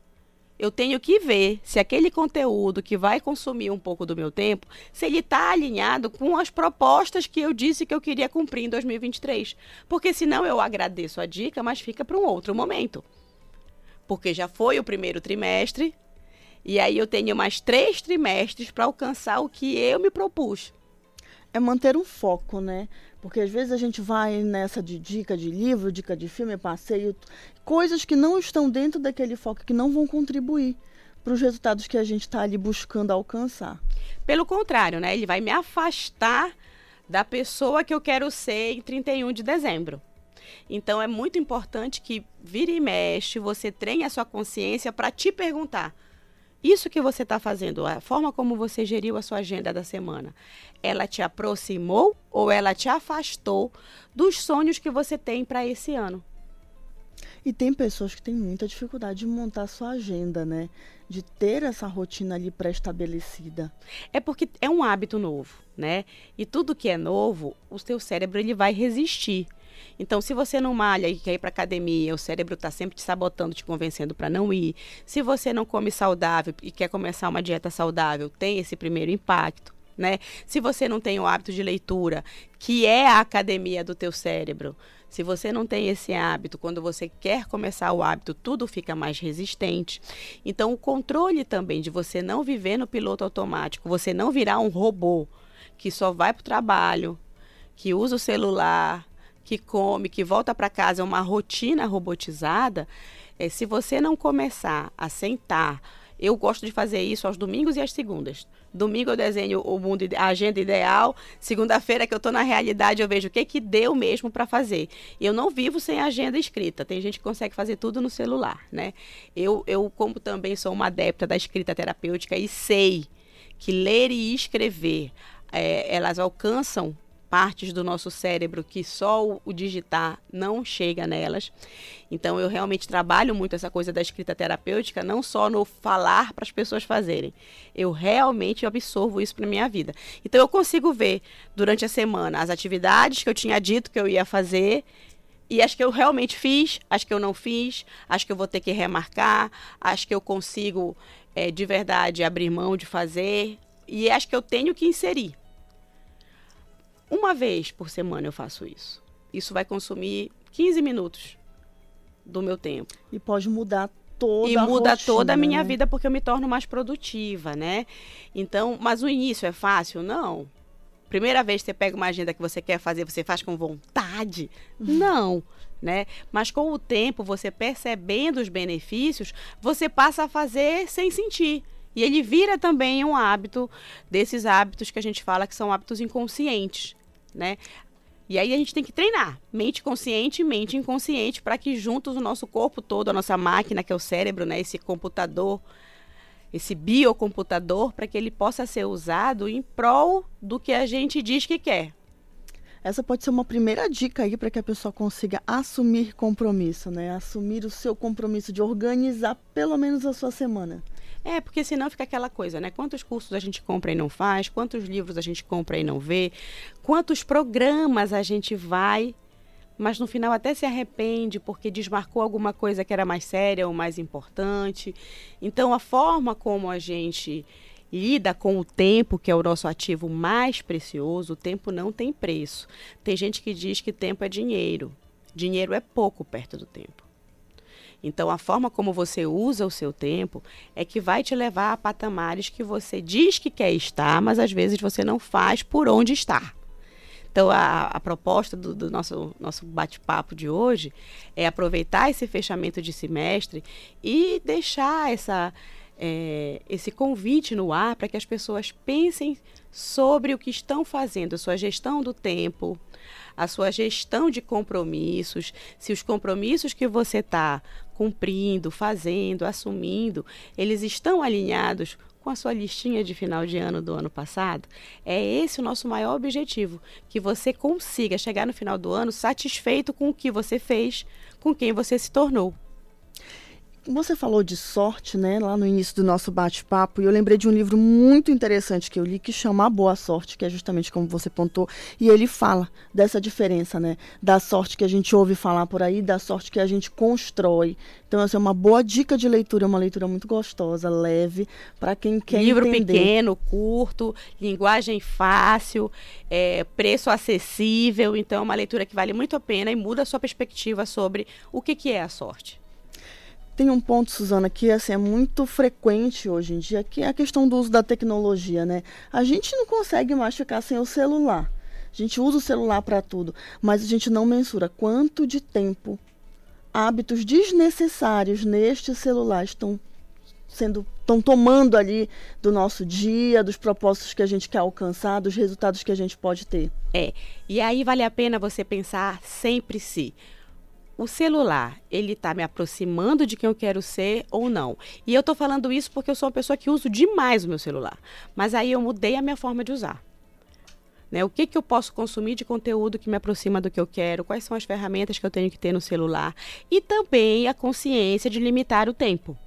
eu tenho que ver se aquele conteúdo que vai consumir um pouco do meu tempo, se ele está alinhado com as propostas que eu disse que eu queria cumprir em 2023. Porque senão eu agradeço a dica, mas fica para um outro momento. Porque já foi o primeiro trimestre, e aí eu tenho mais três trimestres para alcançar o que eu me propus. É manter um foco, né? Porque às vezes a gente vai nessa de dica de livro, dica de filme, passeio, coisas que não estão dentro daquele foco, que não vão contribuir para os resultados que a gente está ali buscando alcançar. Pelo contrário, né? Ele vai me afastar da pessoa que eu quero ser em 31 de dezembro. Então é muito importante que vire e mexe, você treine a sua consciência para te perguntar: isso que você está fazendo, a forma como você geriu a sua agenda da semana, ela te aproximou ou ela te afastou dos sonhos que você tem para esse ano? E tem pessoas que têm muita dificuldade de montar sua agenda, né? De ter essa rotina ali pré-estabelecida. É porque é um hábito novo, né? E tudo que é novo, o seu cérebro ele vai resistir. Então, se você não malha e quer ir para academia, o cérebro está sempre te sabotando, te convencendo para não ir. Se você não come saudável e quer começar uma dieta saudável, tem esse primeiro impacto. Né? Se você não tem o hábito de leitura, que é a academia do teu cérebro, se você não tem esse hábito, quando você quer começar o hábito, tudo fica mais resistente. Então, o controle também de você não viver no piloto automático, você não virar um robô que só vai para o trabalho, que usa o celular, que come, que volta para casa, é uma rotina robotizada, é, se você não começar a sentar, eu gosto de fazer isso aos domingos e às segundas. Domingo eu desenho o mundo, a agenda ideal. Segunda-feira que eu estou na realidade, eu vejo o que que deu mesmo para fazer. Eu não vivo sem agenda escrita. Tem gente que consegue fazer tudo no celular, né? Eu, eu como também sou uma adepta da escrita terapêutica e sei que ler e escrever é, elas alcançam partes do nosso cérebro que só o, digitar não chega nelas. Então eu realmente trabalho muito essa coisa da escrita terapêutica, não só no falar para as pessoas fazerem. Eu realmente absorvo isso para minha vida. Então eu consigo ver durante a semana as atividades que eu tinha dito que eu ia fazer e acho que eu realmente fiz, acho que eu não fiz, acho que eu vou ter que remarcar, acho que eu consigo é, de verdade abrir mão de fazer e acho que eu tenho que inserir. Uma vez por semana eu faço isso. Isso vai consumir 15 minutos do meu tempo. E pode mudar toda e muda rotina, toda a minha né? vida porque eu me torno mais produtiva, né? Então, mas o início é fácil? Não. Primeira vez que você pega uma agenda que você quer fazer, você faz com vontade? Não, né? Mas com o tempo, você percebendo os benefícios, você passa a fazer sem sentir. E ele vira também um hábito desses hábitos que a gente fala que são hábitos inconscientes, né? E aí a gente tem que treinar mente consciente e mente inconsciente para que juntos o nosso corpo todo, a nossa máquina, que é o cérebro, né, esse computador, esse biocomputador, para que ele possa ser usado em prol do que a gente diz que quer. Essa pode ser uma primeira dica aí para que a pessoa consiga assumir compromisso, né? Assumir o seu compromisso de organizar pelo menos a sua semana. É, porque senão fica aquela coisa, né? Quantos cursos a gente compra e não faz, quantos livros a gente compra e não vê, quantos programas a gente vai, mas no final até se arrepende porque desmarcou alguma coisa que era mais séria ou mais importante. Então, a forma como a gente lida com o tempo, que é o nosso ativo mais precioso, o tempo não tem preço. Tem gente que diz que tempo é dinheiro. Dinheiro é pouco perto do tempo. Então, a forma como você usa o seu tempo é que vai te levar a patamares que você diz que quer estar, mas às vezes você não faz por onde estar. Então, a, a proposta do, do nosso, nosso bate-papo de hoje é aproveitar esse fechamento de semestre e deixar essa, é, esse convite no ar para que as pessoas pensem sobre o que estão fazendo, sua gestão do tempo, a sua gestão de compromissos, se os compromissos que você está cumprindo, fazendo, assumindo, eles estão alinhados com a sua listinha de final de ano do ano passado? É esse o nosso maior objetivo, que você consiga chegar no final do ano satisfeito com o que você fez, com quem você se tornou. Você falou de sorte, né, lá no início do nosso bate-papo, e eu lembrei de um livro muito interessante que eu li que chama A Boa Sorte, que é justamente como você pontou, e ele fala dessa diferença, né, da sorte que a gente ouve falar por aí, da sorte que a gente constrói. Então, essa é uma boa dica de leitura, é uma leitura muito gostosa, leve, para quem quer Livro entender. pequeno, curto, linguagem fácil, é, preço acessível. Então, é uma leitura que vale muito a pena e muda a sua perspectiva sobre o que, que é a sorte. Tem um ponto, Suzana, que assim, é muito frequente hoje em dia, que é a questão do uso da tecnologia, né? A gente não consegue mais ficar sem o celular. A gente usa o celular para tudo, mas a gente não mensura quanto de tempo hábitos desnecessários neste celular estão sendo estão tomando ali do nosso dia, dos propósitos que a gente quer alcançar, dos resultados que a gente pode ter. É. E aí vale a pena você pensar sempre se o celular, ele está me aproximando de quem eu quero ser ou não. E eu estou falando isso porque eu sou uma pessoa que uso demais o meu celular. Mas aí eu mudei a minha forma de usar. Né? O que, que eu posso consumir de conteúdo que me aproxima do que eu quero? Quais são as ferramentas que eu tenho que ter no celular? E também a consciência de limitar o tempo.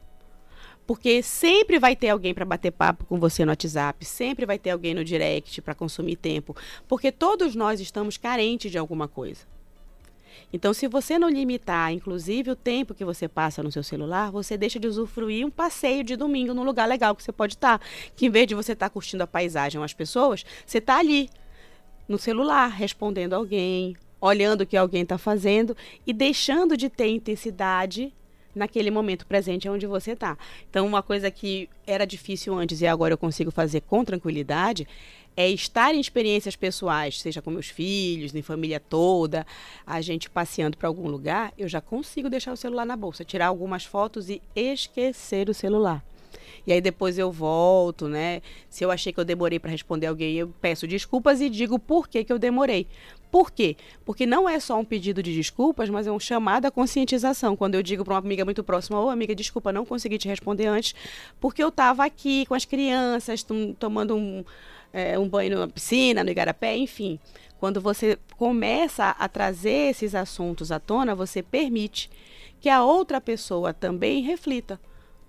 Porque sempre vai ter alguém para bater papo com você no WhatsApp, sempre vai ter alguém no direct para consumir tempo, porque todos nós estamos carentes de alguma coisa. Então, se você não limitar, inclusive, o tempo que você passa no seu celular, você deixa de usufruir um passeio de domingo num lugar legal que você pode estar. Que em vez de você estar curtindo a paisagem ou as pessoas, você está ali no celular, respondendo alguém, olhando o que alguém está fazendo e deixando de ter intensidade naquele momento presente onde você está. Então, uma coisa que era difícil antes e agora eu consigo fazer com tranquilidade é estar em experiências pessoais, seja com meus filhos, em família toda, a gente passeando para algum lugar, eu já consigo deixar o celular na bolsa, tirar algumas fotos e esquecer o celular. E aí depois eu volto, né? Se eu achei que eu demorei para responder alguém, eu peço desculpas e digo por que, que eu demorei. Por quê? Porque não é só um pedido de desculpas, mas é um chamado à conscientização. Quando eu digo para uma amiga muito próxima, ô oh, amiga, desculpa, não consegui te responder antes, porque eu estava aqui com as crianças, tomando um, é, um banho na piscina, no igarapé, enfim. Quando você começa a trazer esses assuntos à tona, você permite que a outra pessoa também reflita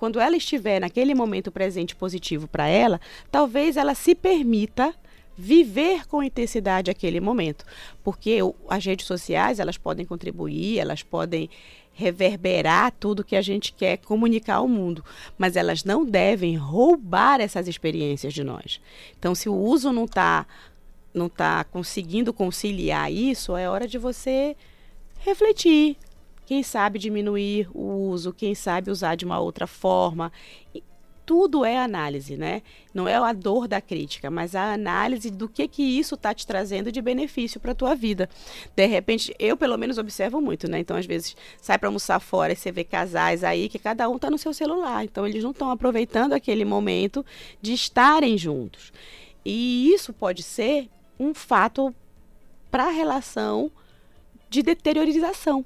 quando ela estiver naquele momento presente positivo para ela, talvez ela se permita viver com intensidade aquele momento, porque as redes sociais elas podem contribuir, elas podem reverberar tudo que a gente quer comunicar ao mundo, mas elas não devem roubar essas experiências de nós. Então, se o uso não está não tá conseguindo conciliar isso, é hora de você refletir, quem sabe diminuir o uso, quem sabe usar de uma outra forma. Tudo é análise, né? Não é a dor da crítica, mas a análise do que que isso está te trazendo de benefício para a tua vida. De repente, eu pelo menos observo muito, né? Então, às vezes, sai para almoçar fora e você vê casais aí que cada um está no seu celular. Então, eles não estão aproveitando aquele momento de estarem juntos. E isso pode ser um fato para a relação de deteriorização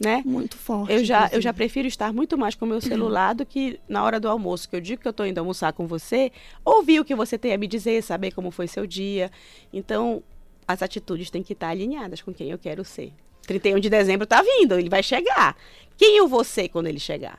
né? Muito forte. Eu já, eu já prefiro estar muito mais com o meu celular do que na hora do almoço, que eu digo que eu estou indo almoçar com você, ouvir o que você tem a me dizer, saber como foi seu dia. Então, as atitudes têm que estar alinhadas com quem eu quero ser. 31 de dezembro está vindo, ele vai chegar. Quem eu vou ser quando ele chegar?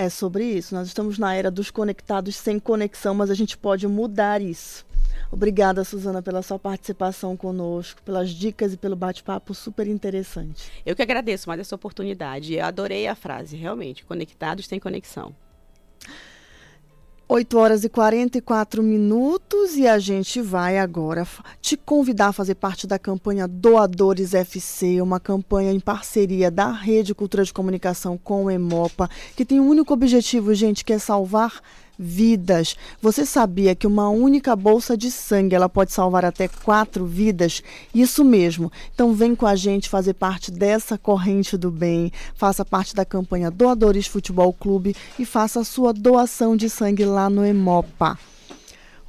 É sobre isso. Nós estamos na era dos conectados sem conexão, mas a gente pode mudar isso. Obrigada, Suzana, pela sua participação conosco, pelas dicas e pelo bate-papo super interessante. Eu que agradeço mais essa oportunidade. Eu adorei a frase, realmente. Conectados tem conexão. 8 horas e 44 minutos e a gente vai agora te convidar a fazer parte da campanha Doadores FC, uma campanha em parceria da Rede Cultura de Comunicação com o Emopa, que tem um único objetivo, gente, que é salvar vidas. Você sabia que uma única bolsa de sangue ela pode salvar até quatro vidas? Isso mesmo. Então vem com a gente fazer parte dessa corrente do bem. Faça parte da campanha Doadores Futebol Clube e faça a sua doação de sangue lá no Emopa.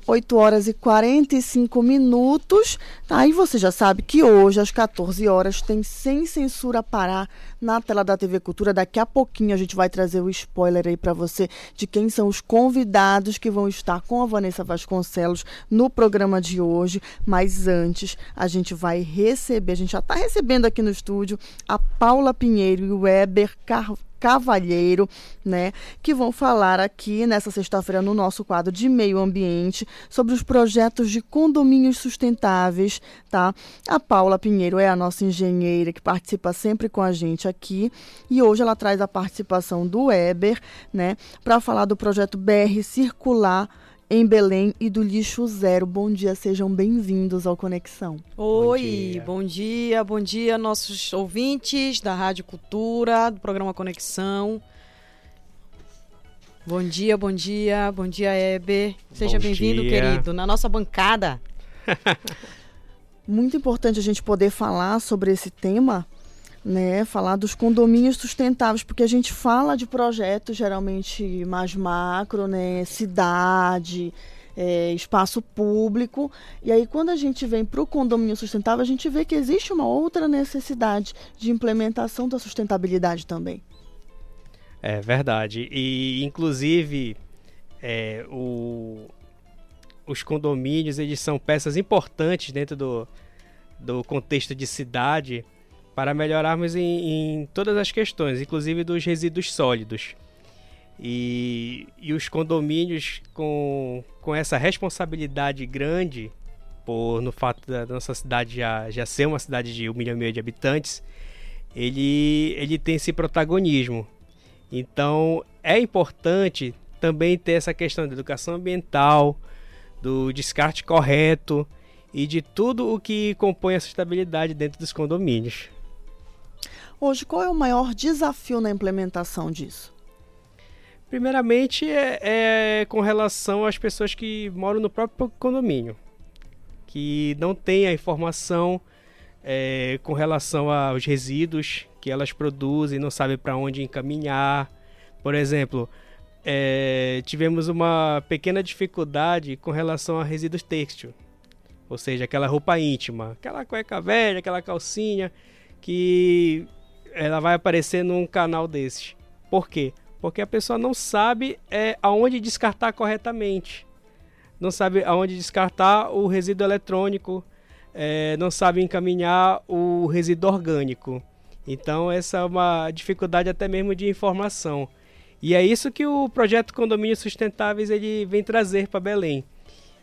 8 horas e 45 minutos. Aí você já sabe que hoje, às 14 horas, tem Sem Censura Pará na tela da TV Cultura. Daqui a pouquinho a gente vai trazer o spoiler aí para você de quem são os convidados que vão estar com a Vanessa Vasconcelos no programa de hoje. Mas antes, a gente vai receber, a gente já está recebendo aqui no estúdio a Paula Pinheiro e o Weber Carvalho Cavalheiro, né, que vão falar aqui nessa sexta-feira no nosso quadro de meio ambiente sobre os projetos de condomínios sustentáveis, tá? A Paula Pinheiro é a nossa engenheira que participa sempre com a gente aqui e hoje ela traz a participação do Weber, né, para falar do projeto BR Circular em Belém e do Lixo Zero. Bom dia, sejam bem-vindos ao Conexão. Oi, bom dia. bom dia, bom dia, nossos ouvintes da Rádio Cultura, do programa Conexão. Bom dia, bom dia, bom dia, Heber. Seja bem-vindo, querido, na nossa bancada. Muito importante a gente poder falar sobre esse tema, né, falar dos condomínios sustentáveis, porque a gente fala de projetos geralmente mais macro, né, cidade, é, espaço público, e aí quando a gente vem para o condomínio sustentável, a gente vê que existe uma outra necessidade de implementação da sustentabilidade também. É verdade, e inclusive é, o, os condomínios eles são peças importantes dentro do, do contexto de cidade, para melhorarmos em, em todas as questões, inclusive dos resíduos sólidos. E, e os condomínios com, com essa responsabilidade grande, por no fato da nossa cidade já, já ser uma cidade de um milhão e meio de habitantes, ele, ele tem esse protagonismo. Então é importante também ter essa questão da educação ambiental, do descarte correto e de tudo o que compõe a sustentabilidade dentro dos condomínios. Hoje, qual é o maior desafio na implementação disso? Primeiramente, é, é, com relação às pessoas que moram no próprio condomínio, que não têm a informação é, com relação aos resíduos que elas produzem, não sabem para onde encaminhar. Por exemplo, é, tivemos uma pequena dificuldade com relação a resíduos têxtil, ou seja, aquela roupa íntima, aquela cueca velha, aquela calcinha que ela vai aparecer num canal desses. Por quê? Porque a pessoa não sabe é, aonde descartar corretamente. Não sabe aonde descartar o resíduo eletrônico, é, não sabe encaminhar o resíduo orgânico. Então essa é uma dificuldade até mesmo de informação. E é isso que o projeto Condomínios Sustentáveis ele vem trazer para Belém.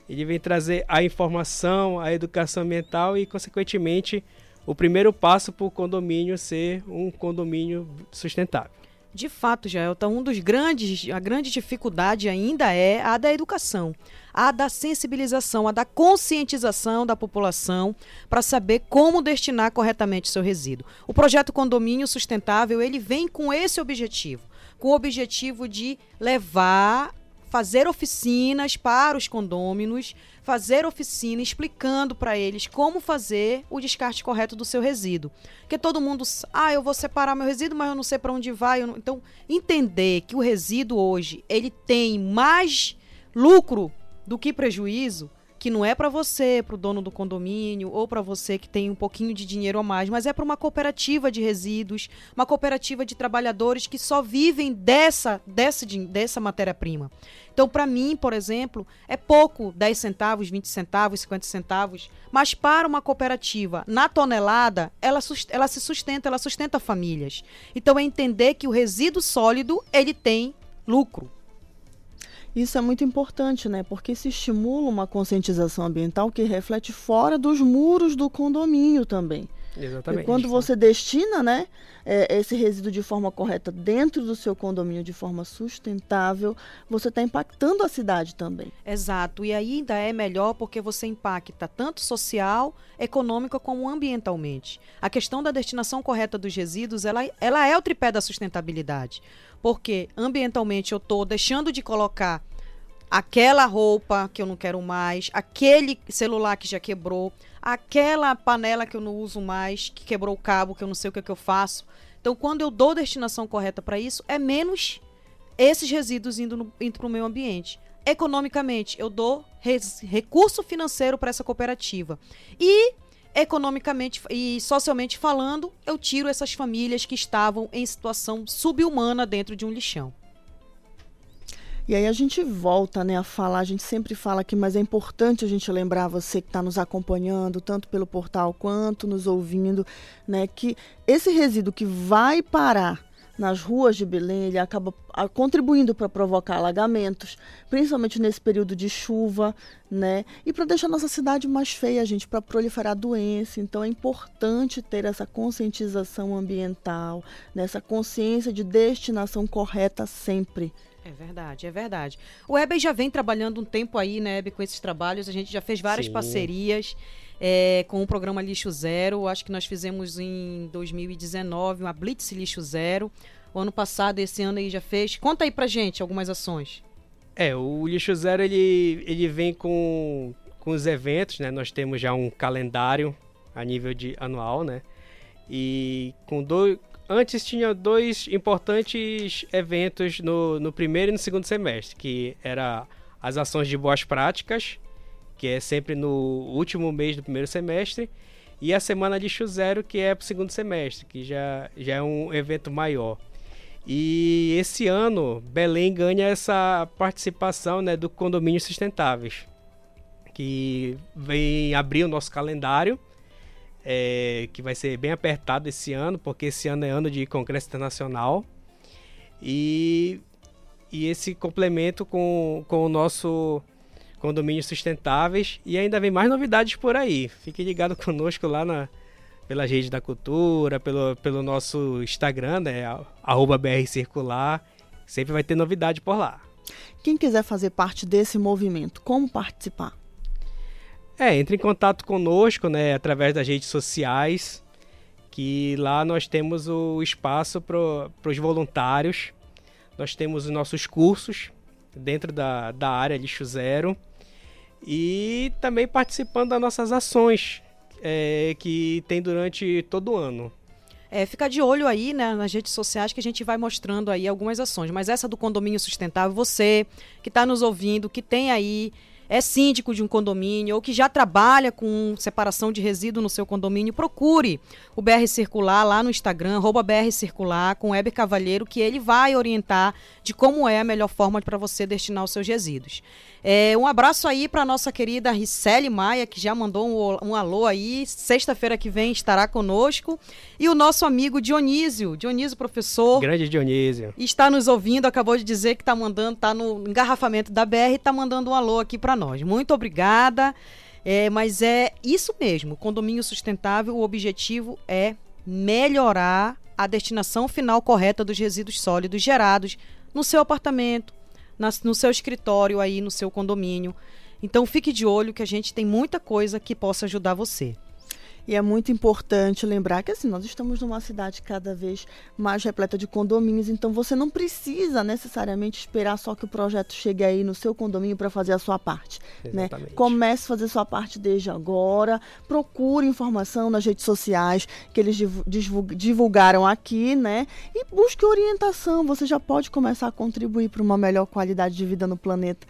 Ele vem trazer a informação, a educação ambiental e, consequentemente, o primeiro passo para o condomínio ser um condomínio sustentável. De fato, Jaelta, um dos grandes, a grande dificuldade ainda é a da educação, a da sensibilização, a da conscientização da população para saber como destinar corretamente seu resíduo. O projeto Condomínio Sustentável, ele vem com esse objetivo, com o objetivo de levar fazer oficinas para os condôminos, fazer oficina explicando para eles como fazer o descarte correto do seu resíduo. Porque todo mundo, ah, eu vou separar meu resíduo, mas eu não sei para onde vai. Então, entender que o resíduo hoje ele tem mais lucro do que prejuízo que não é para você, para o dono do condomínio, ou para você que tem um pouquinho de dinheiro a mais, mas é para uma cooperativa de resíduos, uma cooperativa de trabalhadores que só vivem dessa, dessa, dessa matéria-prima. Então, para mim, por exemplo, é pouco 10 centavos, 20 centavos, 50 centavos, mas para uma cooperativa, na tonelada, ela, ela se sustenta, ela sustenta famílias. Então, é entender que o resíduo sólido, ele tem lucro. Isso é muito importante, né? Porque se estimula uma conscientização ambiental que reflete fora dos muros do condomínio também. Exatamente. E quando você destina, né, é, esse resíduo de forma correta dentro do seu condomínio de forma sustentável, você está impactando a cidade também. Exato. E ainda é melhor porque você impacta tanto social, econômica como ambientalmente. A questão da destinação correta dos resíduos, ela, ela é o tripé da sustentabilidade. Porque ambientalmente eu estou deixando de colocar aquela roupa que eu não quero mais, aquele celular que já quebrou, aquela panela que eu não uso mais, que quebrou o cabo, que eu não sei o que, é que eu faço. Então, quando eu dou destinação correta para isso, é menos esses resíduos indo, para o meio ambiente. Economicamente, eu dou res, recurso financeiro para essa cooperativa. E economicamente e socialmente falando, eu tiro essas famílias que estavam em situação subhumana dentro de um lixão. E aí a gente volta né, a falar, a gente sempre fala aqui, mas é importante a gente lembrar você que está nos acompanhando, tanto pelo portal quanto nos ouvindo, né, que esse resíduo que vai parar nas ruas de Belém, ele acaba ah, contribuindo para provocar alagamentos, principalmente nesse período de chuva, né? E para deixar nossa cidade mais feia, gente, para proliferar doença. Então é importante ter essa conscientização ambiental, nessa consciência de destinação correta sempre. É verdade, é verdade. O Hebe já vem trabalhando um tempo aí, né, Hebe, com esses trabalhos. A gente já fez várias Sim. parcerias é, com o programa Lixo Zero. Acho que nós fizemos em 2019 uma Blitz Lixo Zero. O ano passado, esse ano aí já fez. Conta aí pra gente algumas ações. É, o Lixo Zero ele, ele vem com, com os eventos, né? Nós temos já um calendário a nível de anual, né? E com dois. Antes tinha dois importantes eventos no, no primeiro e no segundo semestre, que era as ações de boas práticas, que é sempre no último mês do primeiro semestre, e a Semana Lixo Zero, que é para o segundo semestre, que já, já é um evento maior. E esse ano, Belém ganha essa participação né, do Condomínio Sustentáveis, que vem abrir o nosso calendário, é, que vai ser bem apertado esse ano, porque esse ano é ano de Congresso Internacional. E, e esse complemento com, com o nosso Condomínio Sustentáveis. E ainda vem mais novidades por aí. Fique ligado conosco lá na, pela rede da cultura, pelo, pelo nosso Instagram, né? Arroba BR Circular. Sempre vai ter novidade por lá. Quem quiser fazer parte desse movimento, como participar? É, entre em contato conosco, né, através das redes sociais, que lá nós temos o espaço para os voluntários. Nós temos os nossos cursos dentro da, da área Lixo Zero e também participando das nossas ações é, que tem durante todo o ano. É, fica de olho aí né, nas redes sociais que a gente vai mostrando aí algumas ações. Mas essa do condomínio sustentável, você que está nos ouvindo, que tem aí é síndico de um condomínio ou que já trabalha com separação de resíduo no seu condomínio, procure o BR Circular lá no Instagram, arroba BR Circular, com Weber Cavalheiro, que ele vai orientar de como é a melhor forma para você destinar os seus resíduos. É, um abraço aí para nossa querida Ricele Maia, que já mandou um, um alô aí. Sexta-feira que vem estará conosco. E o nosso amigo Dionísio, Dionísio professor. Grande Dionísio. Está nos ouvindo, acabou de dizer que está mandando, está no engarrafamento da BR e está mandando um alô aqui para nós. Muito obrigada. É, mas é isso mesmo, condomínio sustentável, o objetivo é melhorar a destinação final correta dos resíduos sólidos gerados no seu apartamento, no seu escritório aí, no seu condomínio. Então fique de olho que a gente tem muita coisa que possa ajudar você. E é muito importante lembrar que assim, nós estamos numa cidade cada vez mais repleta de condomínios, então você não precisa necessariamente esperar só que o projeto chegue aí no seu condomínio para fazer a sua parte. Né? Comece a fazer sua parte desde agora, procure informação nas redes sociais que eles divu- divulg- divulgaram aqui, né? E busque orientação. Você já pode começar a contribuir para uma melhor qualidade de vida no planeta.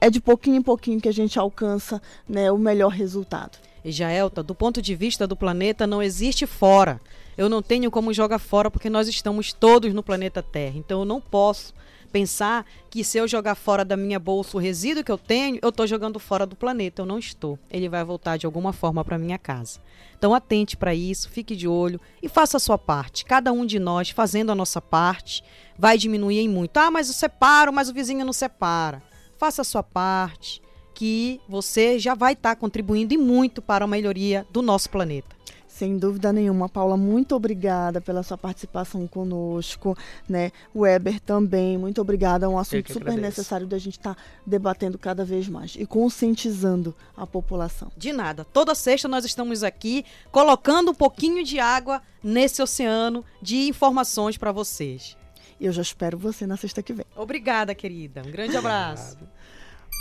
É de pouquinho em pouquinho que a gente alcança né, o melhor resultado. Jaelta, do ponto de vista do planeta, não existe fora. Eu não tenho como jogar fora porque nós estamos todos no planeta Terra. Então eu não posso pensar que se eu jogar fora da minha bolsa o resíduo que eu tenho, eu estou jogando fora do planeta. Eu não estou. Ele vai voltar de alguma forma para minha casa. Então atente para isso, fique de olho e faça a sua parte. Cada um de nós fazendo a nossa parte vai diminuir em muito. Ah, mas eu separo, mas o vizinho não separa. Faça a sua parte, que você já vai estar contribuindo e muito para a melhoria do nosso planeta. Sem dúvida nenhuma, Paula, muito obrigada pela sua participação conosco, né? Weber também, muito obrigada. É um assunto super agradeço. necessário da gente estar debatendo cada vez mais e conscientizando a população. De nada. Toda sexta nós estamos aqui colocando um pouquinho de água nesse oceano de informações para vocês. E eu já espero você na sexta que vem. Obrigada, querida. Um grande abraço.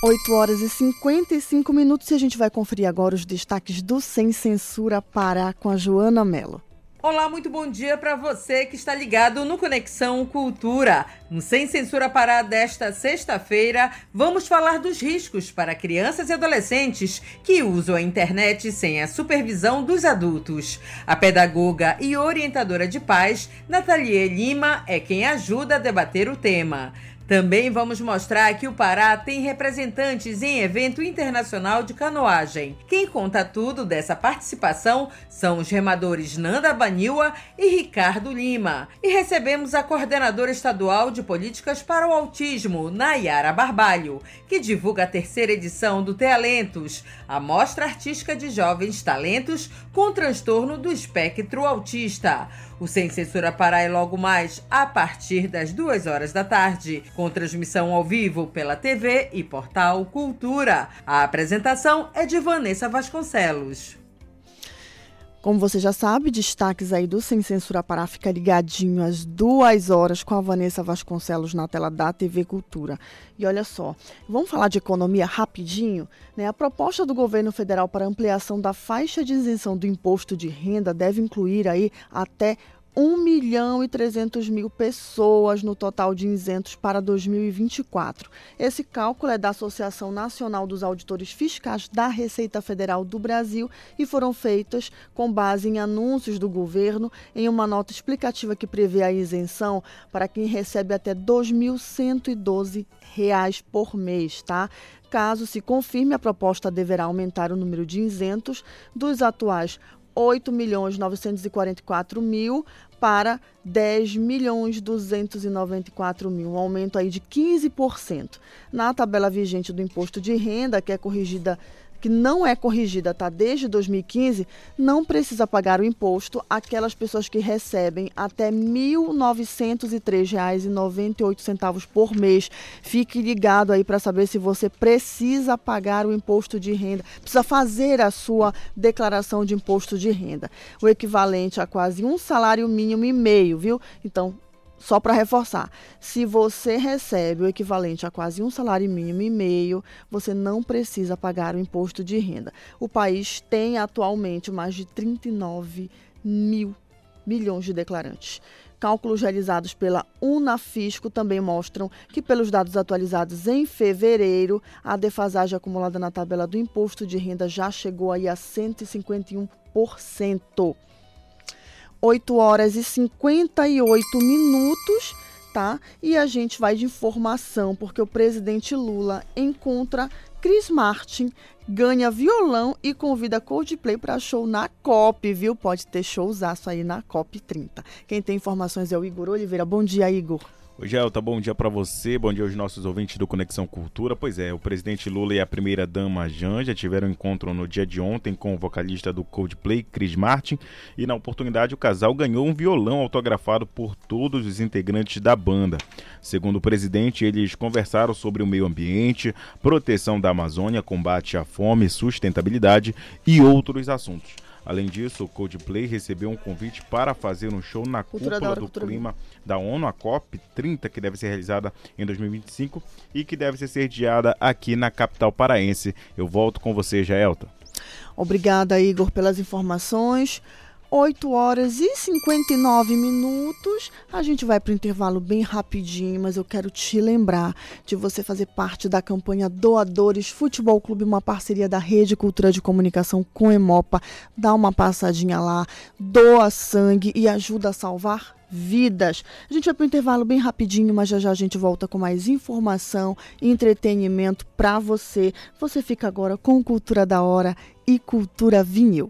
8 horas e 55 minutos e a gente vai conferir agora os destaques do Sem Censura Pará com a Joana Mello. Olá, muito bom dia para você que está ligado no Conexão Cultura. No Sem Censura Pará desta sexta-feira, vamos falar dos riscos para crianças e adolescentes que usam a internet sem a supervisão dos adultos. A pedagoga e orientadora de paz, Nathalie Lima, é quem ajuda a debater o tema. Também vamos mostrar que o Pará tem representantes em evento internacional de canoagem. Quem conta tudo dessa participação são os remadores Nanda Baniwa e Ricardo Lima. E recebemos a coordenadora estadual de políticas para o autismo, Nayara Barbalho, que divulga a terceira edição do Talentos, a mostra artística de jovens talentos com transtorno do espectro autista. O Sem Censura Pará é logo mais a partir das duas horas da tarde, com transmissão ao vivo pela TV e portal Cultura. A apresentação é de Vanessa Vasconcelos. Como você já sabe, destaques aí do Sem Censura Pará fica ligadinho às duas horas com a Vanessa Vasconcelos na tela da TV Cultura. E olha só, vamos falar de economia rapidinho? Né? A proposta do governo federal para ampliação da faixa de isenção do imposto de renda deve incluir aí até 1 milhão e 300 mil pessoas no total de isentos para 2024. Esse cálculo é da Associação Nacional dos Auditores Fiscais da Receita Federal do Brasil e foram feitas com base em anúncios do governo em uma nota explicativa que prevê a isenção para quem recebe até R$ 2.112 por mês, tá? Caso se confirme, a proposta deverá aumentar o número de isentos dos atuais 8 milhões 944 mil para 10 milhões 294 mil, um aumento aí de 15%. Na tabela vigente do imposto de renda, que é corrigida que não é corrigida tá, desde 2015, não precisa pagar o imposto aquelas pessoas que recebem até R$ 1.903,98 por mês. Fique ligado aí para saber se você precisa pagar o imposto de renda, precisa fazer a sua declaração de imposto de renda. O equivalente a quase um salário mínimo e meio, viu? Então, só para reforçar, se você recebe o equivalente a quase um salário mínimo e meio, você não precisa pagar o imposto de renda. O país tem atualmente mais de 39 mil milhões de declarantes. Cálculos realizados pela Unafisco também mostram que, pelos dados atualizados em fevereiro, a defasagem acumulada na tabela do imposto de renda já chegou aí a 151%. 8 horas e 58 minutos, tá? E a gente vai de informação, porque o presidente Lula encontra Chris Martin, ganha violão e convida Coldplay para show na COP, viu? Pode ter showzaço aí na COP 30. Quem tem informações é o Igor Oliveira. Bom dia, Igor. Oi, Gelta, bom dia para você, bom dia aos nossos ouvintes do Conexão Cultura. Pois é, o presidente Lula e a primeira-dama Janja tiveram um encontro no dia de ontem com o vocalista do Coldplay, Chris Martin, e na oportunidade o casal ganhou um violão autografado por todos os integrantes da banda. Segundo o presidente, eles conversaram sobre o meio ambiente, proteção da Amazônia, combate à fome, sustentabilidade e outros assuntos. Além disso, o Coldplay recebeu um convite para fazer um show na Cultura cúpula hora, do clima da ONU, a COP 30, que deve ser realizada em 2025 e que deve ser sediada aqui na capital paraense. Eu volto com você, Jaelta. Obrigada, Igor, pelas informações. 8 horas e 59 minutos. A gente vai para o intervalo bem rapidinho, mas eu quero te lembrar de você fazer parte da campanha Doadores Futebol Clube, uma parceria da Rede Cultura de Comunicação com Emopa. Dá uma passadinha lá, doa sangue e ajuda a salvar vidas. A gente vai para o intervalo bem rapidinho, mas já já a gente volta com mais informação e entretenimento para você. Você fica agora com Cultura da Hora e Cultura Vinil.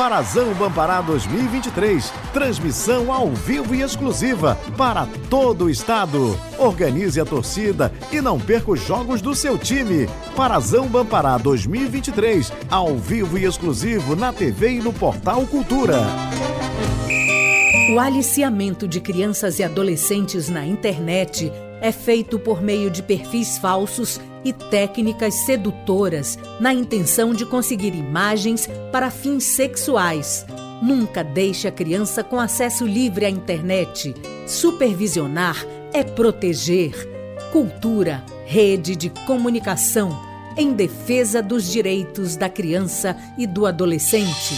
Parazão Bampará 2023. Transmissão ao vivo e exclusiva para todo o estado. Organize a torcida e não perca os jogos do seu time. Parazão Bampará 2023. Ao vivo e exclusivo na TV e no portal Cultura. O aliciamento de crianças e adolescentes na internet é feito por meio de perfis falsos e técnicas sedutoras na intenção de conseguir imagens para fins sexuais. Nunca deixe a criança com acesso livre à internet. Supervisionar é proteger. Cultura, rede de comunicação em defesa dos direitos da criança e do adolescente.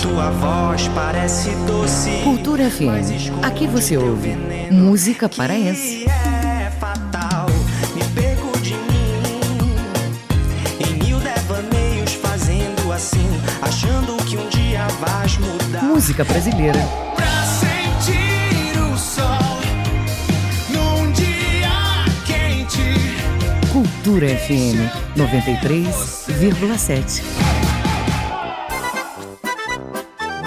Tua voz parece doce. Cultura FM. Aqui você ouve música paraense. É Música brasileira. Pra sentir o sol num dia quente. Cultura FM 93,7.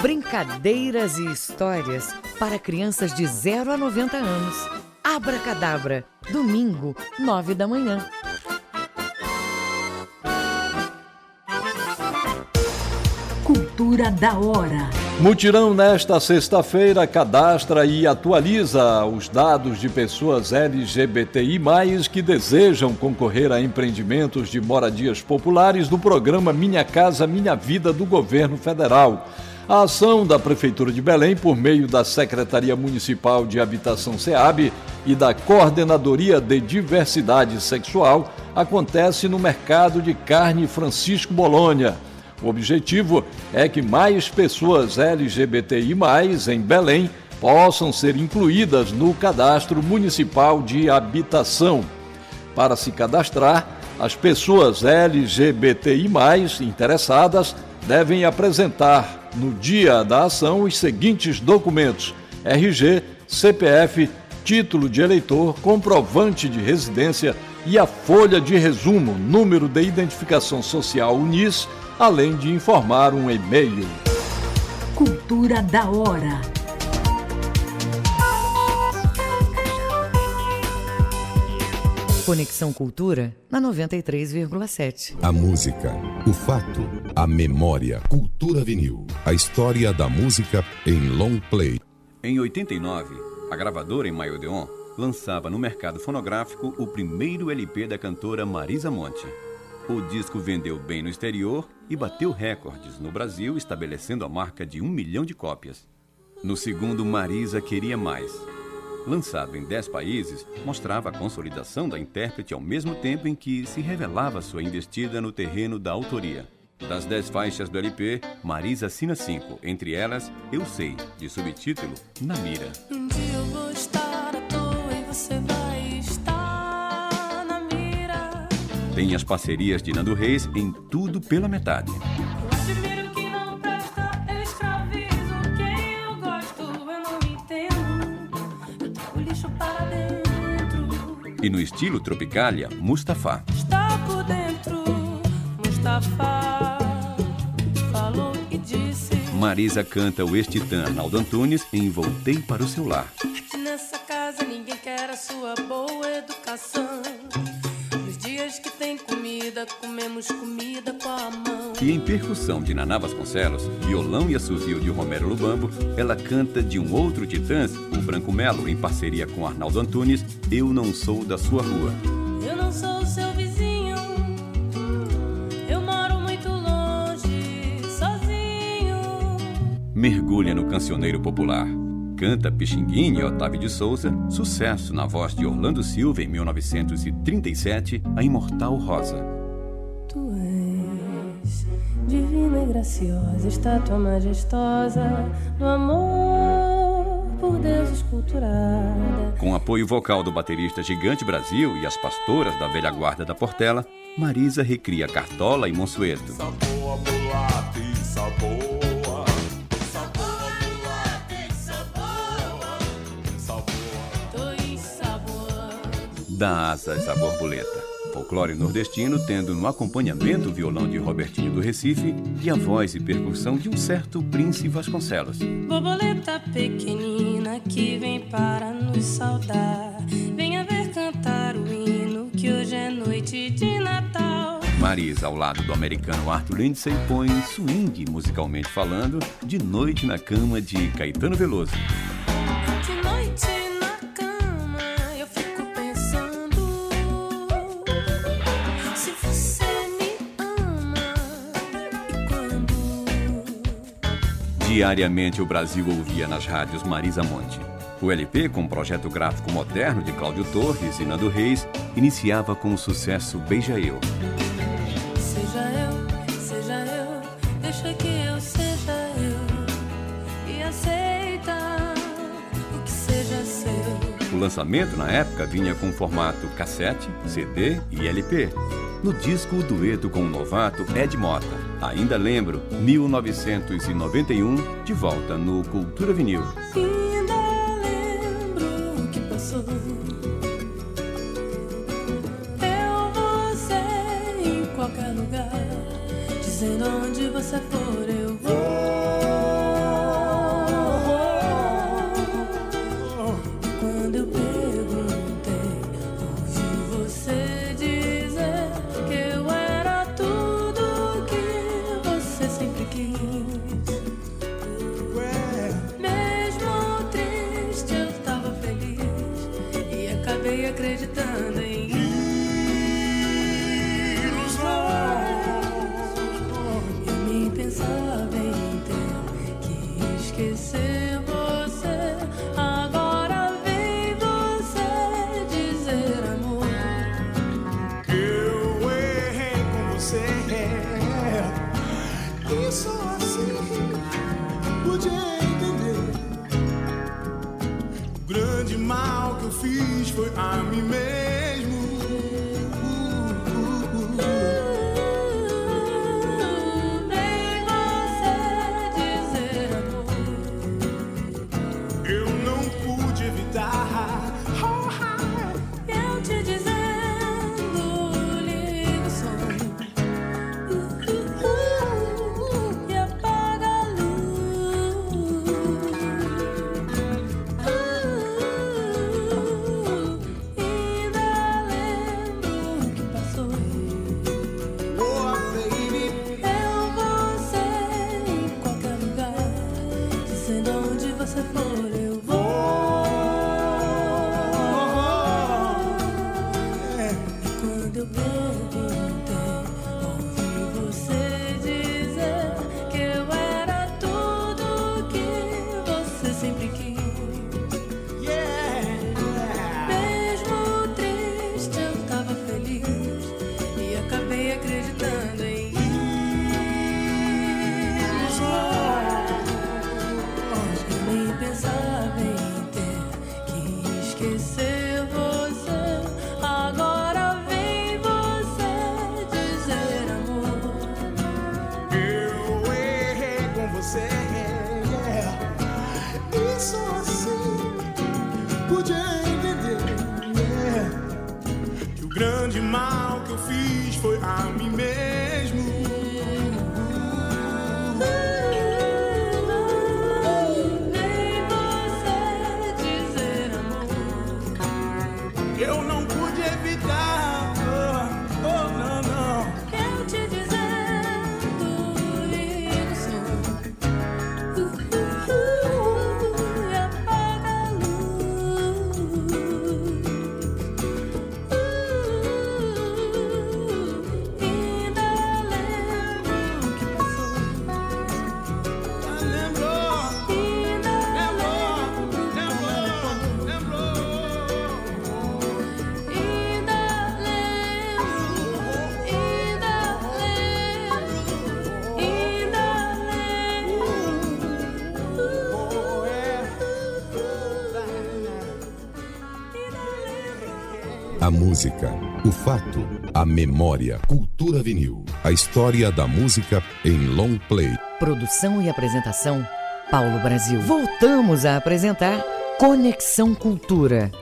Brincadeiras e histórias para crianças de 0 a 90 anos. Abracadabra, domingo, 9 da manhã. Cultura da hora. Mutirão nesta sexta-feira cadastra e atualiza os dados de pessoas LGBTI+, que desejam concorrer a empreendimentos de moradias populares do programa Minha Casa Minha Vida do Governo Federal. A ação da Prefeitura de Belém, por meio da Secretaria Municipal de Habitação SEAB e da Coordenadoria de Diversidade Sexual, acontece no mercado de carne Francisco Bolônia. O objetivo é que mais pessoas LGBTI, em Belém, possam ser incluídas no Cadastro Municipal de Habitação. Para se cadastrar, as pessoas LGBTI, interessadas, devem apresentar no dia da ação os seguintes documentos: RG, CPF, título de eleitor, comprovante de residência e a folha de resumo, número de identificação social UNIS, além de informar um e-mail. Cultura da hora. Conexão Cultura na 93,7. A música, o fato, a memória. Cultura vinil. A história da música em long play. Em 89, a gravadora em Maiodeon lançava no mercado fonográfico o primeiro LP da cantora Marisa Monte. O disco vendeu bem no exterior e bateu recordes no Brasil, estabelecendo a marca de um milhão de cópias. No segundo, Marisa Queria Mais. Lançado em 10 países, mostrava a consolidação da intérprete ao mesmo tempo em que se revelava sua investida no terreno da autoria. Das 10 faixas do LP, Marisa assina 5, entre elas Eu Sei, de subtítulo Na Mira. Tem as parcerias de Nando Reis em Tudo pela Metade. E no estilo Tropicália, Mustafa. Está por dentro, Mustafa falou e disse. Marisa canta o ex-titã Arnaldo Antunes em Voltei para o Seu mão. E em percussão de Naná Vasconcelos, violão e assovio de Romero Lubambo, ela canta de um outro titãs, o Branco Melo, em parceria com Arnaldo Antunes, Eu Não Sou da Sua Rua. Eu não sou seu vizinho. Eu moro muito longe, sozinho. Mergulha no cancioneiro popular. Canta Pixinguinha e Otávio de Souza, sucesso na voz de Orlando Silva em 1937, a imortal Rosa. Graciosa, estátua majestosa do amor por Deus esculturada. Com apoio vocal do baterista Gigante Brasil e as pastoras da velha guarda da Portela, Marisa recria Cartola e Monsueto. Mulata e saboa. Dá asas à borboleta. Folclore nordestino tendo no acompanhamento o violão de Robertinho do Recife e a voz e percussão de um certo Príncipe Vasconcelos. Borboleta pequenina que vem para nos saudar. Venha ver cantar o hino que hoje é noite de Natal. Marisa, ao lado do americano Arthur Lindsay, põe swing, musicalmente falando, de noite na cama de Caetano Veloso. Diariamente o Brasil ouvia nas rádios Marisa Monte. O LP, com um projeto gráfico moderno de Cláudio Torres e Nando Reis, iniciava com o sucesso Beija Eu. Seja eu, seja eu, deixa que eu seja eu e aceita o que seja seu. O lançamento na época vinha com formato cassete, CD e LP. No disco, o dueto com o novato Ed Mota. Ainda lembro, 1991, de volta no Cultura Vinil. Ainda lembro o que passou. Eu, você, em qualquer lugar, dizendo onde você for, eu vou. Grande mal que eu fiz foi a mim mesmo. Fiz foi a mim mesmo. Memória. Cultura Vinil. A história da música em long play. Produção e apresentação, Paulo Brasil. Voltamos a apresentar Conexão Cultura.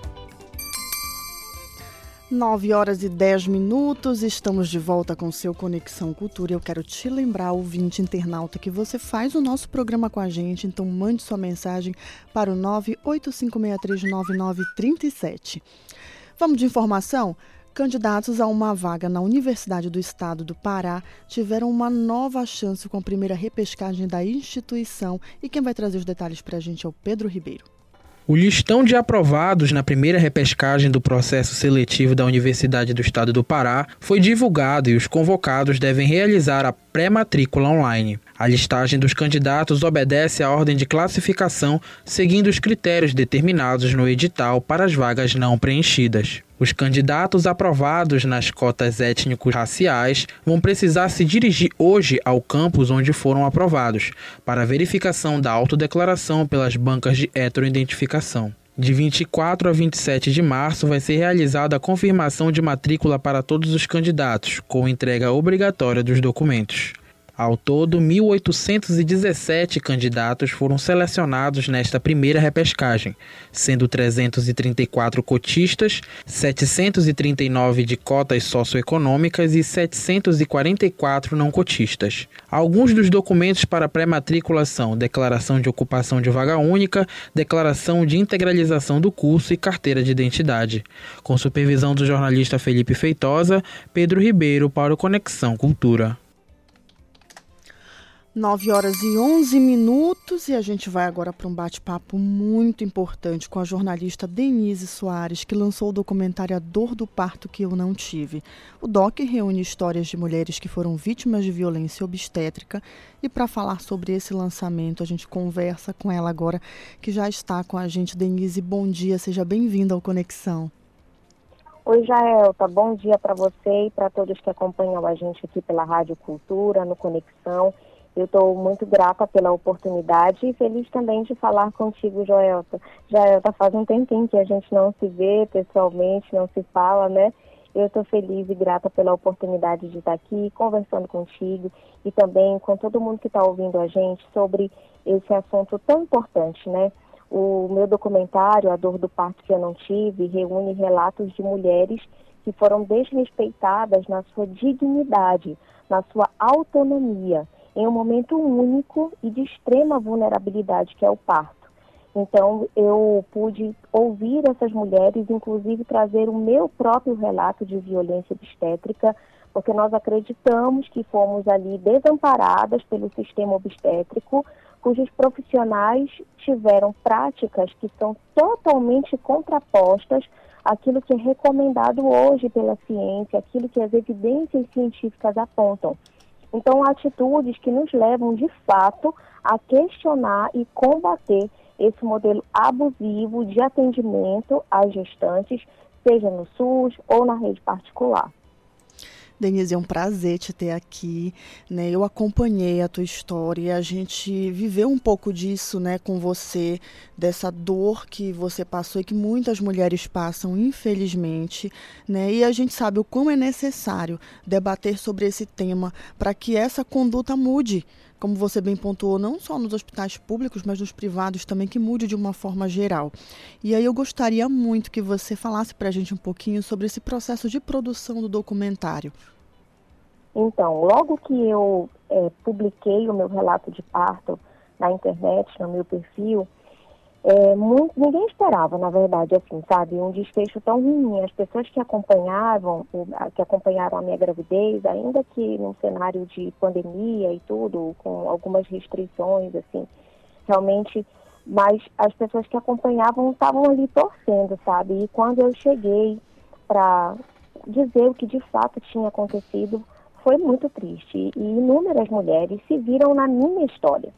9 horas e 10 minutos, estamos de volta com seu Conexão Cultura. Eu quero te lembrar, ouvinte internauta, que você faz o nosso programa com a gente, então mande sua mensagem para o 985639937. Vamos de informação? Candidatos a uma vaga na Universidade do Estado do Pará tiveram uma nova chance com a primeira repescagem da instituição e quem vai trazer os detalhes para a gente é o Pedro Ribeiro. O listão de aprovados na primeira repescagem do processo seletivo da Universidade do Estado do Pará foi divulgado e os convocados devem realizar a pré-matrícula online. A listagem dos candidatos obedece à ordem de classificação, seguindo os critérios determinados no edital para as vagas não preenchidas. Os candidatos aprovados nas cotas étnico-raciais vão precisar se dirigir hoje ao campus onde foram aprovados, para verificação da autodeclaração pelas bancas de heteroidentificação. De 24 a 27 de março vai ser realizada a confirmação de matrícula para todos os candidatos, com entrega obrigatória dos documentos. Ao todo, 1.817 candidatos foram selecionados nesta primeira repescagem, sendo 334 cotistas, 739 de cotas socioeconômicas e 744 não cotistas. Alguns dos documentos para pré-matrícula são declaração de ocupação de vaga única, declaração de integralização do curso e carteira de identidade. Com supervisão do jornalista Felipe Feitosa, Pedro Ribeiro para o Conexão Cultura. 9 horas e 11 minutos e a gente vai agora para um bate-papo muito importante com a jornalista Denise Soares, que lançou o documentário A Dor do Parto que Eu Não Tive. O DOC reúne histórias de mulheres que foram vítimas de violência obstétrica e para falar sobre esse lançamento a gente conversa com ela agora, que já está com a gente. Denise, bom dia, seja bem-vinda ao Conexão. Oi, Jaelta, bom dia para você e para todos que acompanham a gente aqui pela Rádio Cultura, no Conexão. Eu estou muito grata pela oportunidade e feliz também de falar contigo, Joelta. Joelta, faz um tempinho que a gente não se vê pessoalmente, não se fala, né? Eu estou feliz e grata pela oportunidade de estar aqui conversando contigo e também com todo mundo que está ouvindo a gente sobre esse assunto tão importante, né? O meu documentário, A Dor do Parto que Eu Não Tive, reúne relatos de mulheres que foram desrespeitadas na sua dignidade, na sua autonomia em um momento único e de extrema vulnerabilidade, que é o parto. Então, eu pude ouvir essas mulheres, inclusive trazer o meu próprio relato de violência obstétrica, porque nós acreditamos que fomos ali desamparadas pelo sistema obstétrico, cujos profissionais tiveram práticas que são totalmente contrapostas àquilo que é recomendado hoje pela ciência, aquilo que as evidências científicas apontam. Então, atitudes que nos levam, de fato, a questionar e combater esse modelo abusivo de atendimento às gestantes, seja no SUS ou na rede particular. Denise, é um prazer te ter aqui. Né? Eu acompanhei a tua história a gente viveu um pouco disso né, com você, dessa dor que você passou e que muitas mulheres passam, infelizmente. Né? E a gente sabe o quão é necessário debater sobre esse tema para que essa conduta mude como você bem pontuou, não só nos hospitais públicos, mas nos privados também, que mude de uma forma geral. E aí eu gostaria muito que você falasse para a gente um pouquinho sobre esse processo de produção do documentário. Então, logo que eu é, publiquei o meu relato de parto na internet, no meu perfil, é, muito, ninguém esperava, na verdade, assim, sabe, um desfecho tão ruim. As pessoas que acompanhavam, que acompanharam a minha gravidez, ainda que num cenário de pandemia e tudo, com algumas restrições, assim, realmente, mas as pessoas que acompanhavam estavam ali torcendo, sabe? E quando eu cheguei para dizer o que de fato tinha acontecido, foi muito triste. E inúmeras mulheres se viram na minha história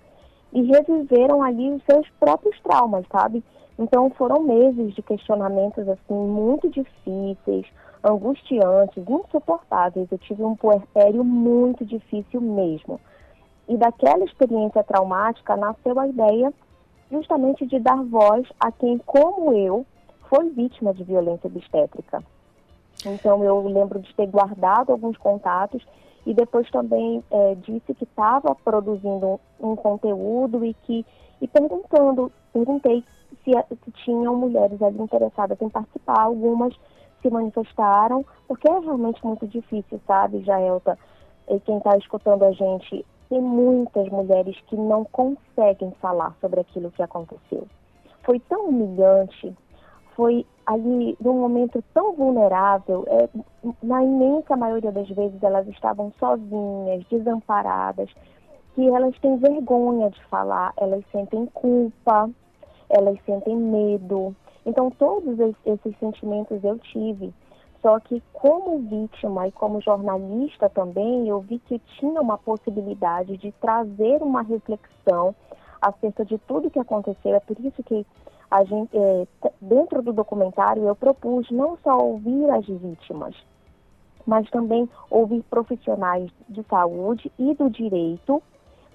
e reviveram ali os seus próprios traumas, sabe? Então foram meses de questionamentos assim muito difíceis, angustiantes, insuportáveis. Eu tive um puerpério muito difícil mesmo. E daquela experiência traumática nasceu a ideia justamente de dar voz a quem, como eu, foi vítima de violência obstétrica. Então eu lembro de ter guardado alguns contatos e depois também é, disse que estava produzindo um, conteúdo e que e perguntando, perguntei se, se tinham mulheres ali interessadas em participar, algumas se manifestaram, porque é realmente muito difícil, sabe, Jaelta, e quem está escutando a gente, tem muitas mulheres que não conseguem falar sobre aquilo que aconteceu. Foi tão humilhante, foi ali num momento tão vulnerável, é, na imensa maioria das vezes elas estavam sozinhas, desamparadas, que elas têm vergonha de falar, elas sentem culpa, elas sentem medo. Então, todos es- esses sentimentos eu tive. Só que, como vítima e como jornalista também, eu vi que tinha uma possibilidade de trazer uma reflexão acerca de tudo que aconteceu. É por isso que gente, é, dentro do documentário, eu propus não só ouvir as vítimas, mas também ouvir profissionais de saúde e do direito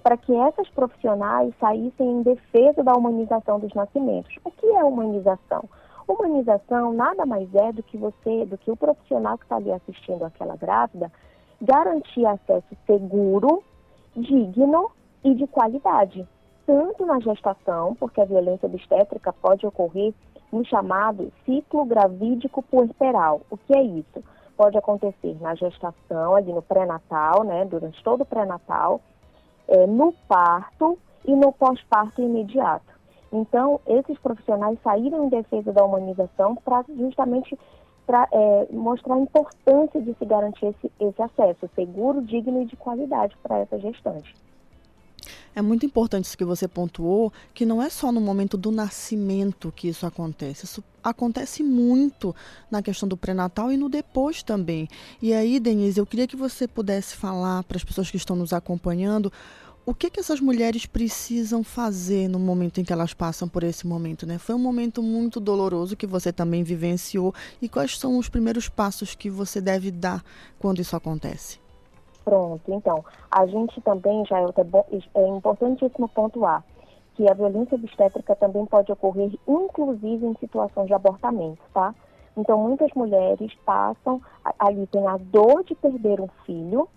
para que essas profissionais saíssem em defesa da humanização dos nascimentos. O que é humanização? Humanização nada mais é do que você, do que o profissional que está ali assistindo aquela grávida, garantir acesso seguro, digno e de qualidade, tanto na gestação, porque a violência obstétrica pode ocorrer no chamado ciclo gravídico puerperal. O que é isso? Pode acontecer na gestação, ali no pré-natal, né, durante todo o pré-natal, é, no parto e no pós-parto imediato. Então, esses profissionais saíram em defesa da humanização para justamente pra, é, mostrar a importância de se garantir esse, esse acesso seguro, digno e de qualidade para essa gestante. É muito importante isso que você pontuou, que não é só no momento do nascimento que isso acontece. Isso acontece muito na questão do pré-natal e no depois também. E aí, Denise, eu queria que você pudesse falar para as pessoas que estão nos acompanhando o que, que essas mulheres precisam fazer no momento em que elas passam por esse momento, né? Foi um momento muito doloroso que você também vivenciou. E quais são os primeiros passos que você deve dar quando isso acontece? Pronto, então, a gente também, já é, é importantíssimo pontuar que a violência obstétrica também pode ocorrer, inclusive em situações de abortamento, tá? Então, muitas mulheres passam, ali tem a dor de perder um filho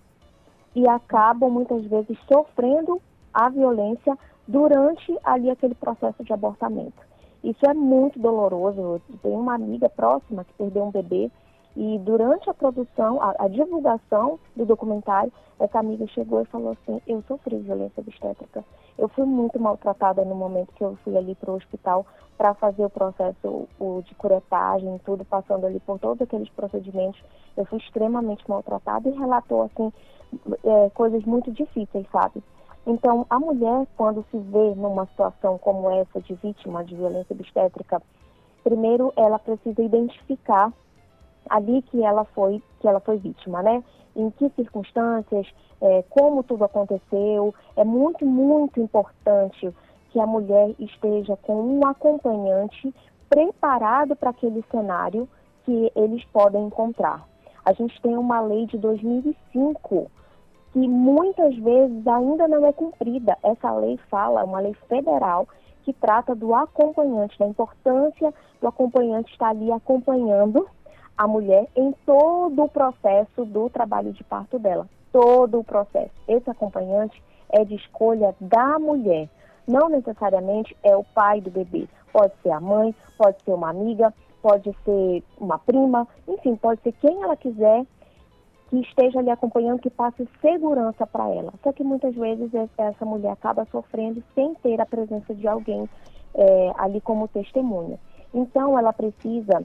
e acabam muitas vezes sofrendo a violência durante ali aquele processo de abortamento. Isso é muito doloroso. Eu tenho uma amiga próxima que perdeu um bebê e durante a produção, a, a divulgação do documentário, essa amiga chegou e falou assim: Eu sofri violência obstétrica. Eu fui muito maltratada no momento que eu fui ali para o hospital para fazer o processo o, de curetagem, tudo, passando ali por todos aqueles procedimentos. Eu fui extremamente maltratada e relatou, assim, é, coisas muito difíceis, sabe? Então, a mulher, quando se vê numa situação como essa de vítima de violência obstétrica, primeiro ela precisa identificar ali que ela foi que ela foi vítima, né? Em que circunstâncias, é, como tudo aconteceu. É muito muito importante que a mulher esteja com um acompanhante preparado para aquele cenário que eles podem encontrar. A gente tem uma lei de 2005 que muitas vezes ainda não é cumprida. Essa lei fala, uma lei federal que trata do acompanhante, da importância do acompanhante estar ali acompanhando a mulher em todo o processo do trabalho de parto dela. Todo o processo. Esse acompanhante é de escolha da mulher. Não necessariamente é o pai do bebê. Pode ser a mãe, pode ser uma amiga, pode ser uma prima, enfim, pode ser quem ela quiser que esteja ali acompanhando, que passe segurança para ela. Só que muitas vezes es- essa mulher acaba sofrendo sem ter a presença de alguém eh, ali como testemunha. Então, ela precisa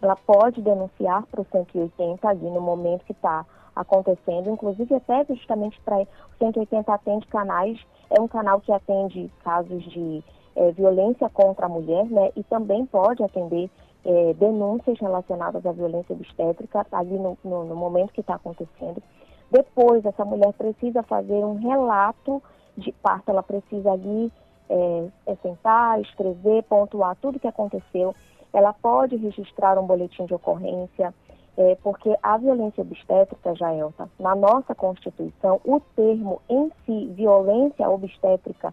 ela pode denunciar para o 180 ali no momento que está acontecendo, inclusive até justamente para o 180 atende canais, é um canal que atende casos de eh, violência contra a mulher, né? E também pode atender eh, denúncias relacionadas à violência obstétrica ali no, no, no momento que está acontecendo. Depois, essa mulher precisa fazer um relato de parto, ela precisa ali eh, sentar, escrever, pontuar tudo o que aconteceu. Ela pode registrar um boletim de ocorrência, eh, porque a violência obstétrica, Jaelta, na nossa Constituição, o termo em si, violência obstétrica,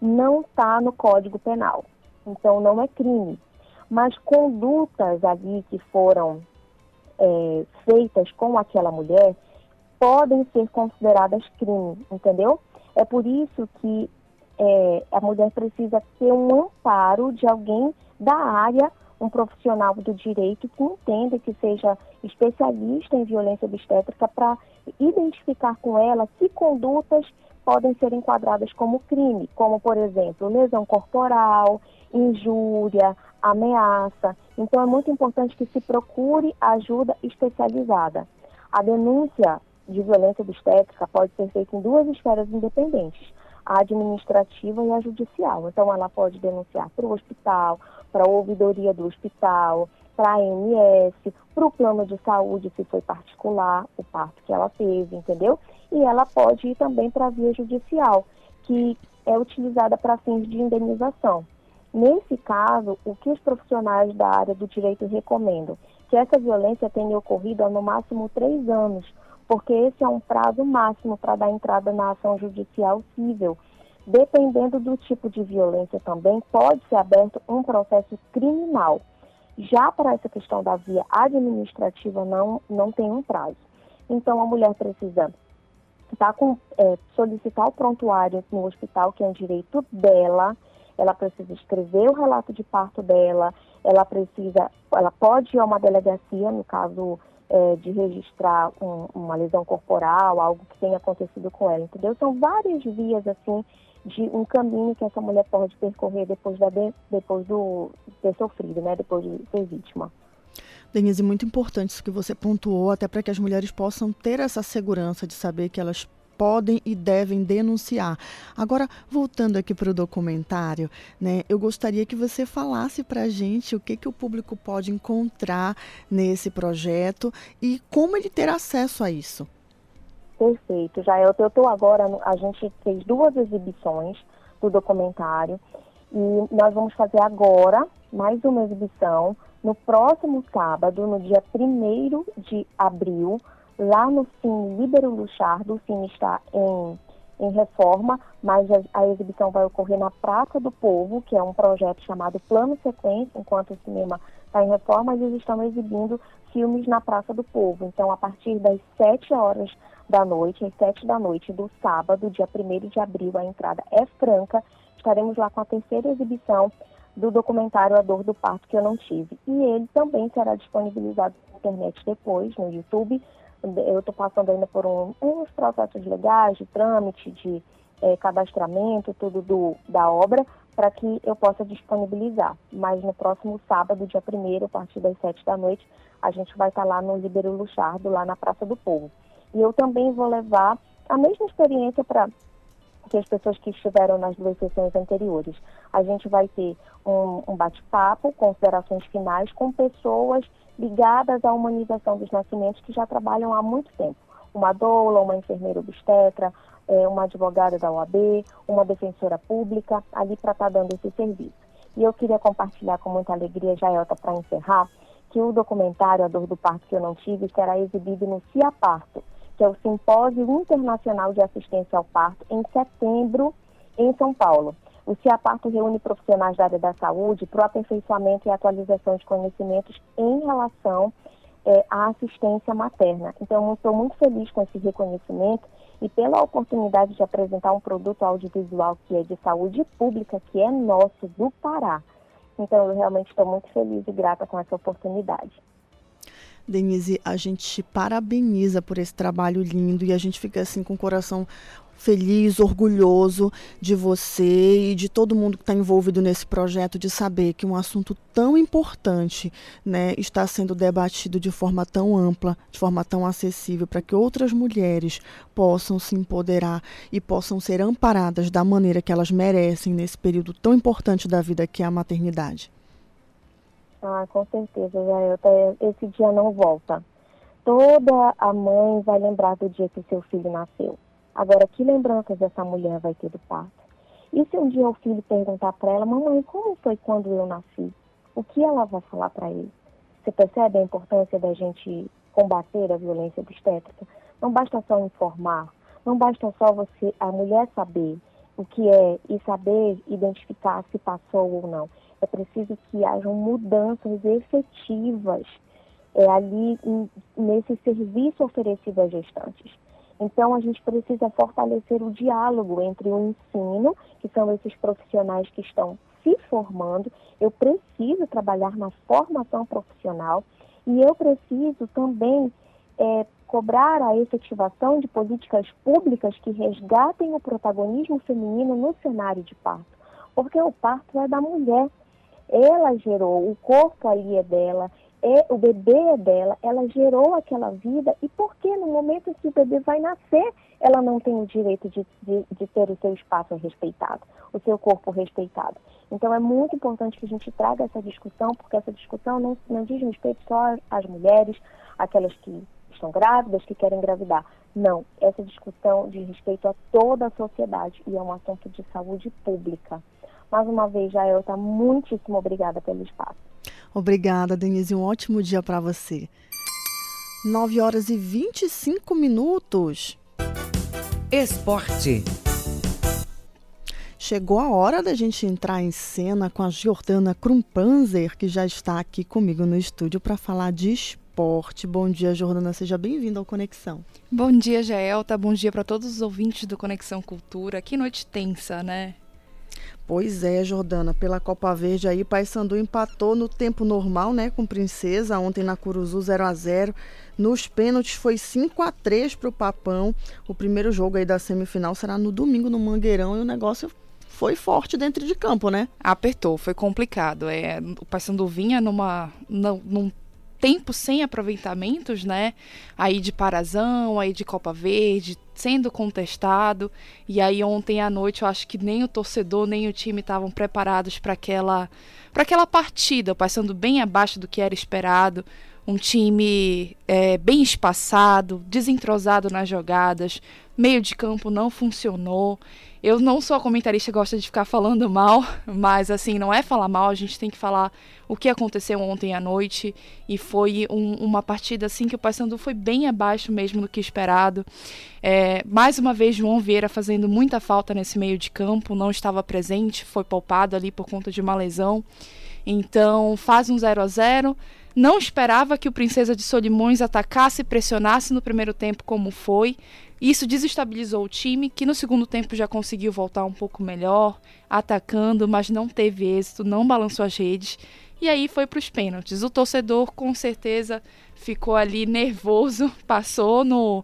não está no Código Penal. Então, não é crime. Mas condutas ali que foram eh, feitas com aquela mulher podem ser consideradas crime, entendeu? É por isso que eh, a mulher precisa ter um amparo de alguém da área, um profissional do direito que entenda, que seja especialista em violência obstétrica, para identificar com ela que condutas podem ser enquadradas como crime, como, por exemplo, lesão corporal, injúria, ameaça. Então, é muito importante que se procure ajuda especializada. A denúncia de violência obstétrica pode ser feita em duas esferas independentes. A administrativa e a judicial. Então, ela pode denunciar para o hospital, para a ouvidoria do hospital, para a ANS, para o plano de saúde, se foi particular, o parto que ela teve, entendeu? E ela pode ir também para a via judicial, que é utilizada para fins de indenização. Nesse caso, o que os profissionais da área do direito recomendam? Que essa violência tenha ocorrido há no máximo três anos, porque esse é um prazo máximo para dar entrada na ação judicial civil. Dependendo do tipo de violência também, pode ser aberto um processo criminal. Já para essa questão da via administrativa, não, não tem um prazo. Então, a mulher precisa tá com, é, solicitar o prontuário no hospital, que é um direito dela, ela precisa escrever o relato de parto dela, ela precisa, ela pode ir a uma delegacia, no caso é, de registrar um, uma lesão corporal, algo que tenha acontecido com ela, entendeu? São várias vias, assim, de um caminho que essa mulher pode percorrer depois, da, depois do ter sofrido, né? Depois de ser vítima. Denise, muito importante isso que você pontuou, até para que as mulheres possam ter essa segurança de saber que elas podem e devem denunciar. Agora, voltando aqui para o documentário, né, eu gostaria que você falasse para a gente o que, que o público pode encontrar nesse projeto e como ele ter acesso a isso. Perfeito. Já eu estou agora, a gente fez duas exibições do documentário e nós vamos fazer agora mais uma exibição no próximo sábado, no dia 1 de abril, lá no Cine Libero Luchardo. O Cine está em, em reforma, mas a, a, exibição vai ocorrer na Praça do Povo, que é um projeto chamado Plano Sequência, enquanto o cinema está em reforma, eles estão exibindo filmes na Praça do Povo. Então, a partir das 7 horas da noite, às 7 da noite do sábado, dia 1 de abril, a entrada é franca. Estaremos lá com a terceira exibição do documentário A Dor do Parto que eu não tive. E ele também será disponibilizado na internet depois, no YouTube. Eu estou passando ainda por um, uns processos legais, de trâmite, de é, cadastramento, tudo do, da obra, para que eu possa disponibilizar. Mas no próximo sábado, dia 1 a partir das 7 da noite, a gente vai estar tá lá no Libero Luchardo, lá na Praça do Povo. E eu também vou levar a mesma experiência para que as pessoas que estiveram nas duas sessões anteriores. A gente vai ter um, um bate-papo, considerações finais com pessoas ligadas à humanização dos nascimentos que já trabalham há muito tempo. Uma doula, uma enfermeira obstetra, é, uma advogada da OAB, uma defensora pública, ali para estar tá dando esse serviço. E eu queria compartilhar com muita alegria, Jaelta, para encerrar, que o documentário A Dor do Parto que eu não tive será exibido no CIA Parto, que é o Simpósio Internacional de Assistência ao Parto, em setembro, em São Paulo. O CIAParto reúne profissionais da área da saúde para o aperfeiçoamento e atualização de conhecimentos em relação é, à assistência materna. Então, estou muito feliz com esse reconhecimento e pela oportunidade de apresentar um produto audiovisual que é de saúde pública, que é nosso, do Pará. Então, eu realmente estou muito feliz e grata com essa oportunidade. Denise, a gente parabeniza por esse trabalho lindo e a gente fica assim com o coração feliz, orgulhoso de você e de todo mundo que está envolvido nesse projeto de saber que um assunto tão importante né, está sendo debatido de forma tão ampla, de forma tão acessível, para que outras mulheres possam se empoderar e possam ser amparadas da maneira que elas merecem nesse período tão importante da vida que é a maternidade. Ah, com certeza, Jaelta. Esse dia não volta. Toda a mãe vai lembrar do dia que seu filho nasceu. Agora, que lembranças essa mulher vai ter do parto? E se um dia o filho perguntar para ela, mamãe, como foi quando eu nasci? O que ela vai falar para ele? Você percebe a importância da gente combater a violência obstétrica? Não basta só informar, não basta só você, a mulher saber o que é e saber identificar se passou ou não é preciso que hajam mudanças efetivas é, ali em, nesse serviço oferecido às gestantes. Então, a gente precisa fortalecer o diálogo entre o ensino, que são esses profissionais que estão se formando, eu preciso trabalhar na formação profissional e eu preciso também é, cobrar a efetivação de políticas públicas que resgatem o protagonismo feminino no cenário de parto. Porque o parto é da mulher, ela gerou, o corpo ali é dela, é o bebê é dela, ela gerou aquela vida e por que no momento que o bebê vai nascer, ela não tem o direito de, de, de ter o seu espaço respeitado, o seu corpo respeitado? Então é muito importante que a gente traga essa discussão, porque essa discussão não, não diz respeito só às mulheres, aquelas que estão grávidas, que querem engravidar. Não, essa discussão diz respeito a toda a sociedade e é um assunto de saúde pública. Mais uma vez, Jaelta, muitíssimo obrigada pelo espaço. Obrigada, Denise. Um ótimo dia para você. 9 horas e 25 minutos. Esporte. Chegou a hora da gente entrar em cena com a Jordana Krumpanzer, que já está aqui comigo no estúdio para falar de esporte. Bom dia, Jordana. Seja bem-vinda ao Conexão. Bom dia, Jaelta. Bom dia para todos os ouvintes do Conexão Cultura. Que noite tensa, né? Pois é, Jordana, pela Copa Verde aí, Paysandu empatou no tempo normal, né, com Princesa, ontem na Curuzu 0 a 0. Nos pênaltis foi 5 a 3 para o Papão. O primeiro jogo aí da semifinal será no domingo no Mangueirão e o negócio foi forte dentro de campo, né? Apertou, foi complicado. É, o Paysandu vinha numa, num tempo sem aproveitamentos, né? Aí de Parazão, aí de Copa Verde, sendo contestado. E aí ontem à noite eu acho que nem o torcedor nem o time estavam preparados para aquela para aquela partida, passando bem abaixo do que era esperado. Um time é, bem espaçado, desentrosado nas jogadas, meio de campo não funcionou. Eu não sou comentarista gosta de ficar falando mal, mas assim, não é falar mal, a gente tem que falar o que aconteceu ontem à noite. E foi um, uma partida assim que o Paysandu foi bem abaixo mesmo do que esperado. É, mais uma vez, João Vieira fazendo muita falta nesse meio de campo, não estava presente, foi poupado ali por conta de uma lesão. Então, faz um 0 a 0 não esperava que o Princesa de Solimões atacasse e pressionasse no primeiro tempo como foi. Isso desestabilizou o time, que no segundo tempo já conseguiu voltar um pouco melhor, atacando, mas não teve êxito, não balançou as redes. E aí foi para os pênaltis. O torcedor com certeza ficou ali nervoso, passou no.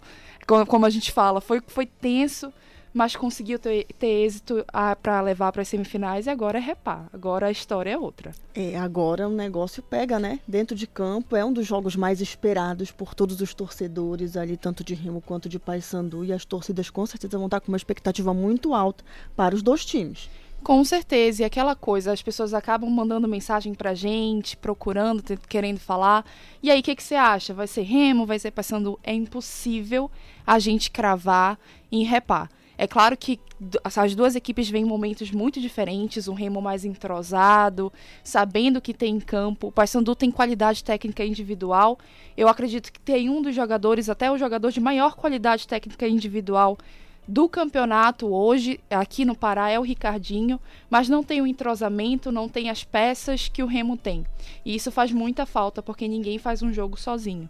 Como a gente fala, foi, foi tenso, mas conseguiu ter, ter êxito para levar para as semifinais e agora é repar. Agora a história é outra. É, agora o negócio pega, né? Dentro de campo é um dos jogos mais esperados por todos os torcedores ali, tanto de Remo quanto de Paysandu, e as torcidas com certeza vão estar com uma expectativa muito alta para os dois times. Com certeza, e aquela coisa, as pessoas acabam mandando mensagem pra gente, procurando, querendo falar. E aí, o que, que você acha? Vai ser remo? Vai ser passando? É impossível a gente cravar em repar. É claro que as duas equipes vêm em momentos muito diferentes, um Remo mais entrosado, sabendo que tem em campo. O Paysandu tem qualidade técnica individual. Eu acredito que tem um dos jogadores, até o jogador de maior qualidade técnica individual do campeonato hoje, aqui no Pará, é o Ricardinho, mas não tem o entrosamento, não tem as peças que o Remo tem. E isso faz muita falta, porque ninguém faz um jogo sozinho.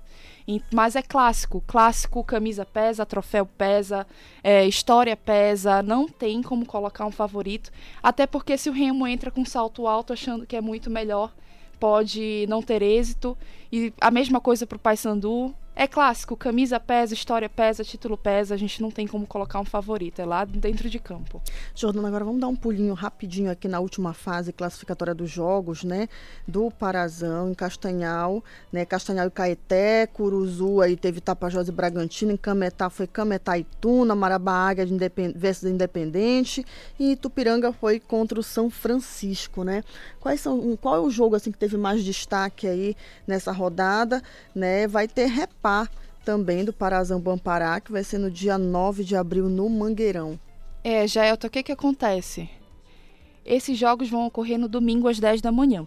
Mas é clássico, clássico, camisa pesa, troféu pesa, é, história pesa, não tem como colocar um favorito, até porque se o Remo entra com salto alto achando que é muito melhor, pode não ter êxito. E a mesma coisa para o Paysandu, é clássico, camisa pesa, história pesa, título pesa, a gente não tem como colocar um favorito, é lá dentro de campo. Jordana, agora vamos dar um pulinho rapidinho aqui na última fase classificatória dos jogos, né? Do Parazão, em Castanhal, né? Castanhal e Caeté, Curuzu aí teve Tapajós e Bragantino, em Cametá foi Cametá e Tuna, Marabá Águia de Independ... versus Independente e Tupiranga foi contra o São Francisco, né? Quais são, qual é o jogo assim que teve mais destaque aí nessa rodada, né? Vai ter reparo também do Parazão Bampará, que vai ser no dia 9 de abril no Mangueirão. É, Jaelta, o que, que acontece? Esses jogos vão ocorrer no domingo às 10 da manhã.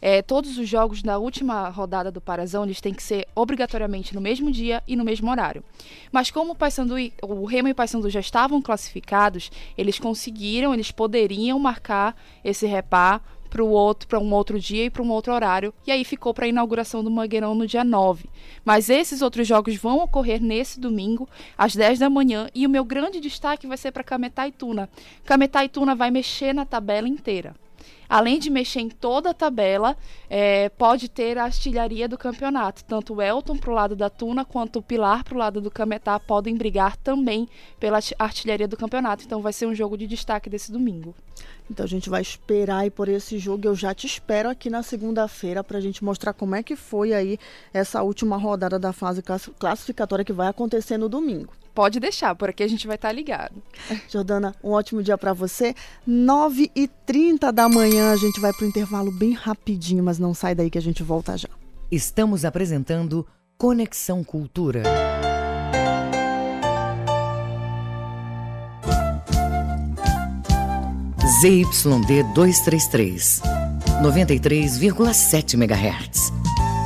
É, todos os jogos da última rodada do Parazão eles têm que ser obrigatoriamente no mesmo dia e no mesmo horário. Mas como o, Paysandu e, o Remo e o Paysandu já estavam classificados, eles conseguiram, eles poderiam marcar esse repar para outro para um outro dia e para um outro horário e aí ficou para a inauguração do Mangueirão no dia 9. Mas esses outros jogos vão ocorrer nesse domingo às 10 da manhã e o meu grande destaque vai ser para Cametá e Tuna. Cametá e Tuna vai mexer na tabela inteira. Além de mexer em toda a tabela, é, pode ter a artilharia do campeonato. Tanto o Elton pro lado da Tuna quanto o Pilar pro lado do Cametá podem brigar também pela artilharia do campeonato. Então vai ser um jogo de destaque desse domingo. Então a gente vai esperar aí por esse jogo. Eu já te espero aqui na segunda-feira para a gente mostrar como é que foi aí essa última rodada da fase classificatória que vai acontecer no domingo. Pode deixar, por aqui a gente vai estar tá ligado. Jordana, um ótimo dia para você. 9h30 da manhã, a gente vai para o intervalo bem rapidinho, mas não sai daí que a gente volta já. Estamos apresentando Conexão Cultura. ZYD 233, 93,7 MHz.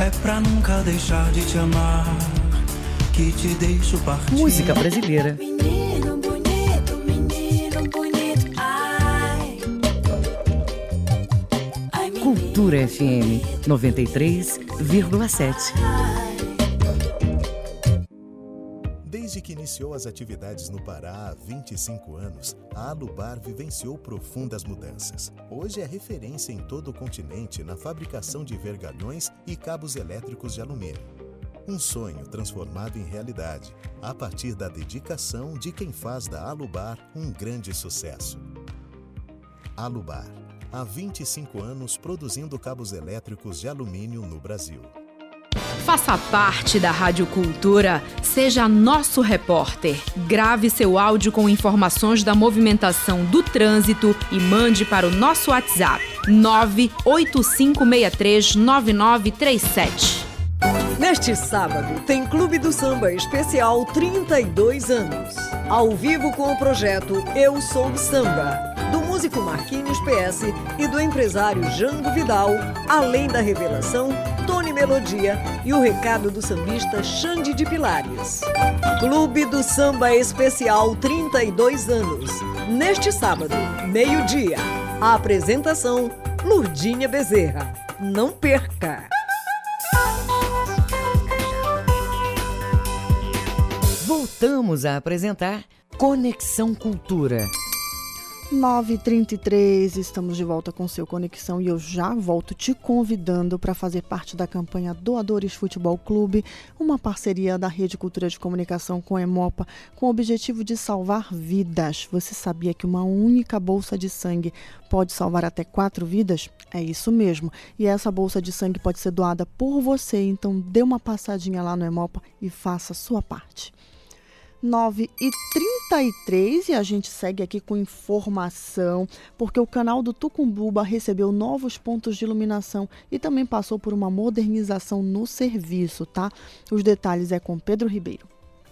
É pra nunca deixar de te amar que te deixo partir. Música brasileira. Menino bonito, menino bonito, ai. Ai, menino. Cultura FM 93,7. Iniciou as atividades no Pará há 25 anos, a Alubar vivenciou profundas mudanças. Hoje é referência em todo o continente na fabricação de vergalhões e cabos elétricos de alumínio. Um sonho transformado em realidade, a partir da dedicação de quem faz da Alubar um grande sucesso. Alubar, há 25 anos produzindo cabos elétricos de alumínio no Brasil. Faça parte da Rádio Cultura, seja nosso repórter. Grave seu áudio com informações da movimentação do trânsito e mande para o nosso WhatsApp 985639937. Neste sábado, tem Clube do Samba Especial 32 anos. Ao vivo com o projeto Eu Sou Samba, do músico Marquinhos PS e do empresário Jango Vidal, além da revelação Melodia e o recado do sambista Xande de Pilares. Clube do Samba Especial 32 anos. Neste sábado, meio-dia. A apresentação Lurdinha Bezerra. Não perca! Voltamos a apresentar Conexão Cultura. 9h33, estamos de volta com seu Conexão e eu já volto te convidando para fazer parte da campanha Doadores Futebol Clube, uma parceria da Rede Cultura de Comunicação com a Emopa, com o objetivo de salvar vidas. Você sabia que uma única bolsa de sangue pode salvar até quatro vidas? É isso mesmo. E essa bolsa de sangue pode ser doada por você, então dê uma passadinha lá no Emopa e faça a sua parte. 9 e 33 e a gente segue aqui com informação, porque o canal do Tucumbuba recebeu novos pontos de iluminação e também passou por uma modernização no serviço, tá? Os detalhes é com Pedro Ribeiro.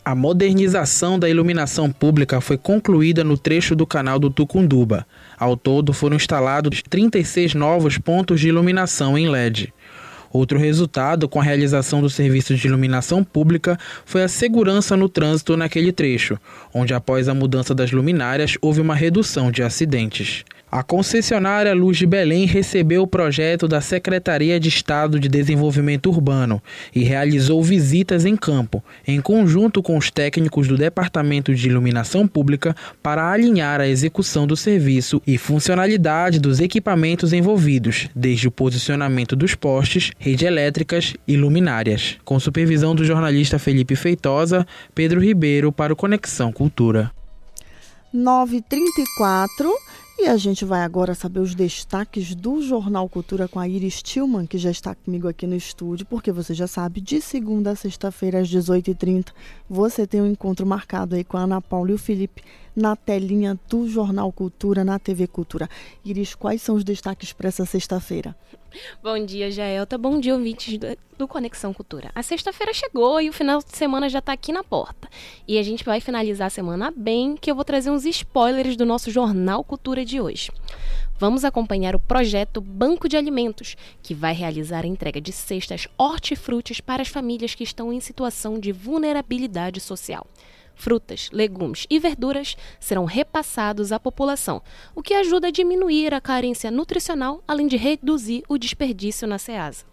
A modernização da iluminação pública foi concluída no trecho do canal do Tucunduba. Ao todo, foram instalados 36 novos pontos de iluminação em LED. Outro resultado com a realização do serviço de iluminação pública foi a segurança no trânsito naquele trecho, onde após a mudança das luminárias houve uma redução de acidentes. A concessionária Luz de Belém recebeu o projeto da Secretaria de Estado de Desenvolvimento Urbano e realizou visitas em campo, em conjunto com os técnicos do Departamento de Iluminação Pública, para alinhar a execução do serviço e funcionalidade dos equipamentos envolvidos, desde o posicionamento dos postes, rede elétricas e luminárias. Com supervisão do jornalista Felipe Feitosa, Pedro Ribeiro para o Conexão Cultura. 934 e a gente vai agora saber os destaques do Jornal Cultura com a Iris Tillman, que já está comigo aqui no estúdio, porque você já sabe, de segunda a sexta-feira às 18h30, você tem um encontro marcado aí com a Ana Paula e o Felipe na telinha do Jornal Cultura, na TV Cultura. Iris, quais são os destaques para essa sexta-feira? Bom dia, Jaelta. Bom dia, ouvintes do, Conexão Cultura. A sexta-feira chegou e o final de semana já está aqui na porta. E a gente vai finalizar a semana bem, que eu vou trazer uns spoilers do nosso Jornal Cultura de hoje. Vamos acompanhar o projeto Banco de Alimentos, que vai realizar a entrega de cestas hortifrutis para as famílias que estão em situação de vulnerabilidade social frutas, legumes e verduras serão repassados à população, o que ajuda a diminuir a carência nutricional, além de reduzir o desperdício na SEASA.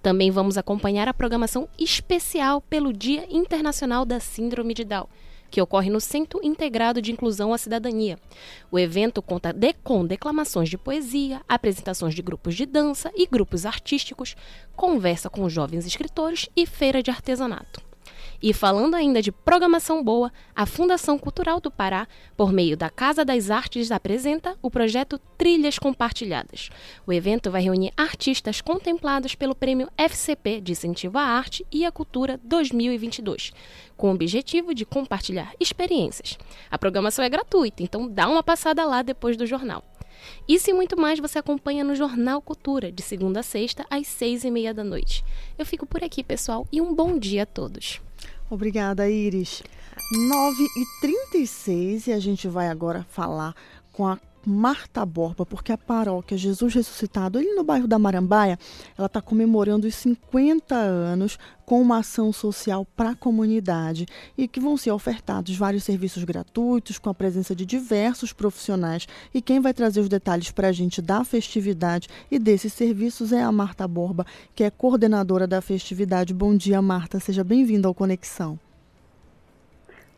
Também vamos acompanhar a programação especial pelo Dia Internacional da Síndrome de Down, que ocorre no Centro Integrado de Inclusão à Cidadania. O evento conta de, com declamações de poesia, apresentações de grupos de dança e grupos artísticos, conversa com jovens escritores e feira de artesanato. E falando ainda de programação boa, a Fundação Cultural do Pará, por meio da Casa das Artes, apresenta o projeto Trilhas Compartilhadas. O evento vai reunir artistas contemplados pelo Prêmio FCP de Incentivo à Arte e à Cultura 2022, com o objetivo de compartilhar experiências. A programação é gratuita, então dá uma passada lá depois do jornal. Isso e muito mais você acompanha no Jornal Cultura, de segunda a sexta, às seis e meia da noite. Eu fico por aqui, pessoal, e um bom dia a todos. Obrigada, Iris. 9h36 e a gente vai agora falar com a Marta Borba, porque a paróquia Jesus Ressuscitado, ali no bairro da Marambaia, ela está comemorando os 50 anos com uma ação social para a comunidade e que vão ser ofertados vários serviços gratuitos com a presença de diversos profissionais. E quem vai trazer os detalhes para a gente da festividade e desses serviços é a Marta Borba, que é coordenadora da festividade. Bom dia, Marta. Seja bem-vinda ao Conexão.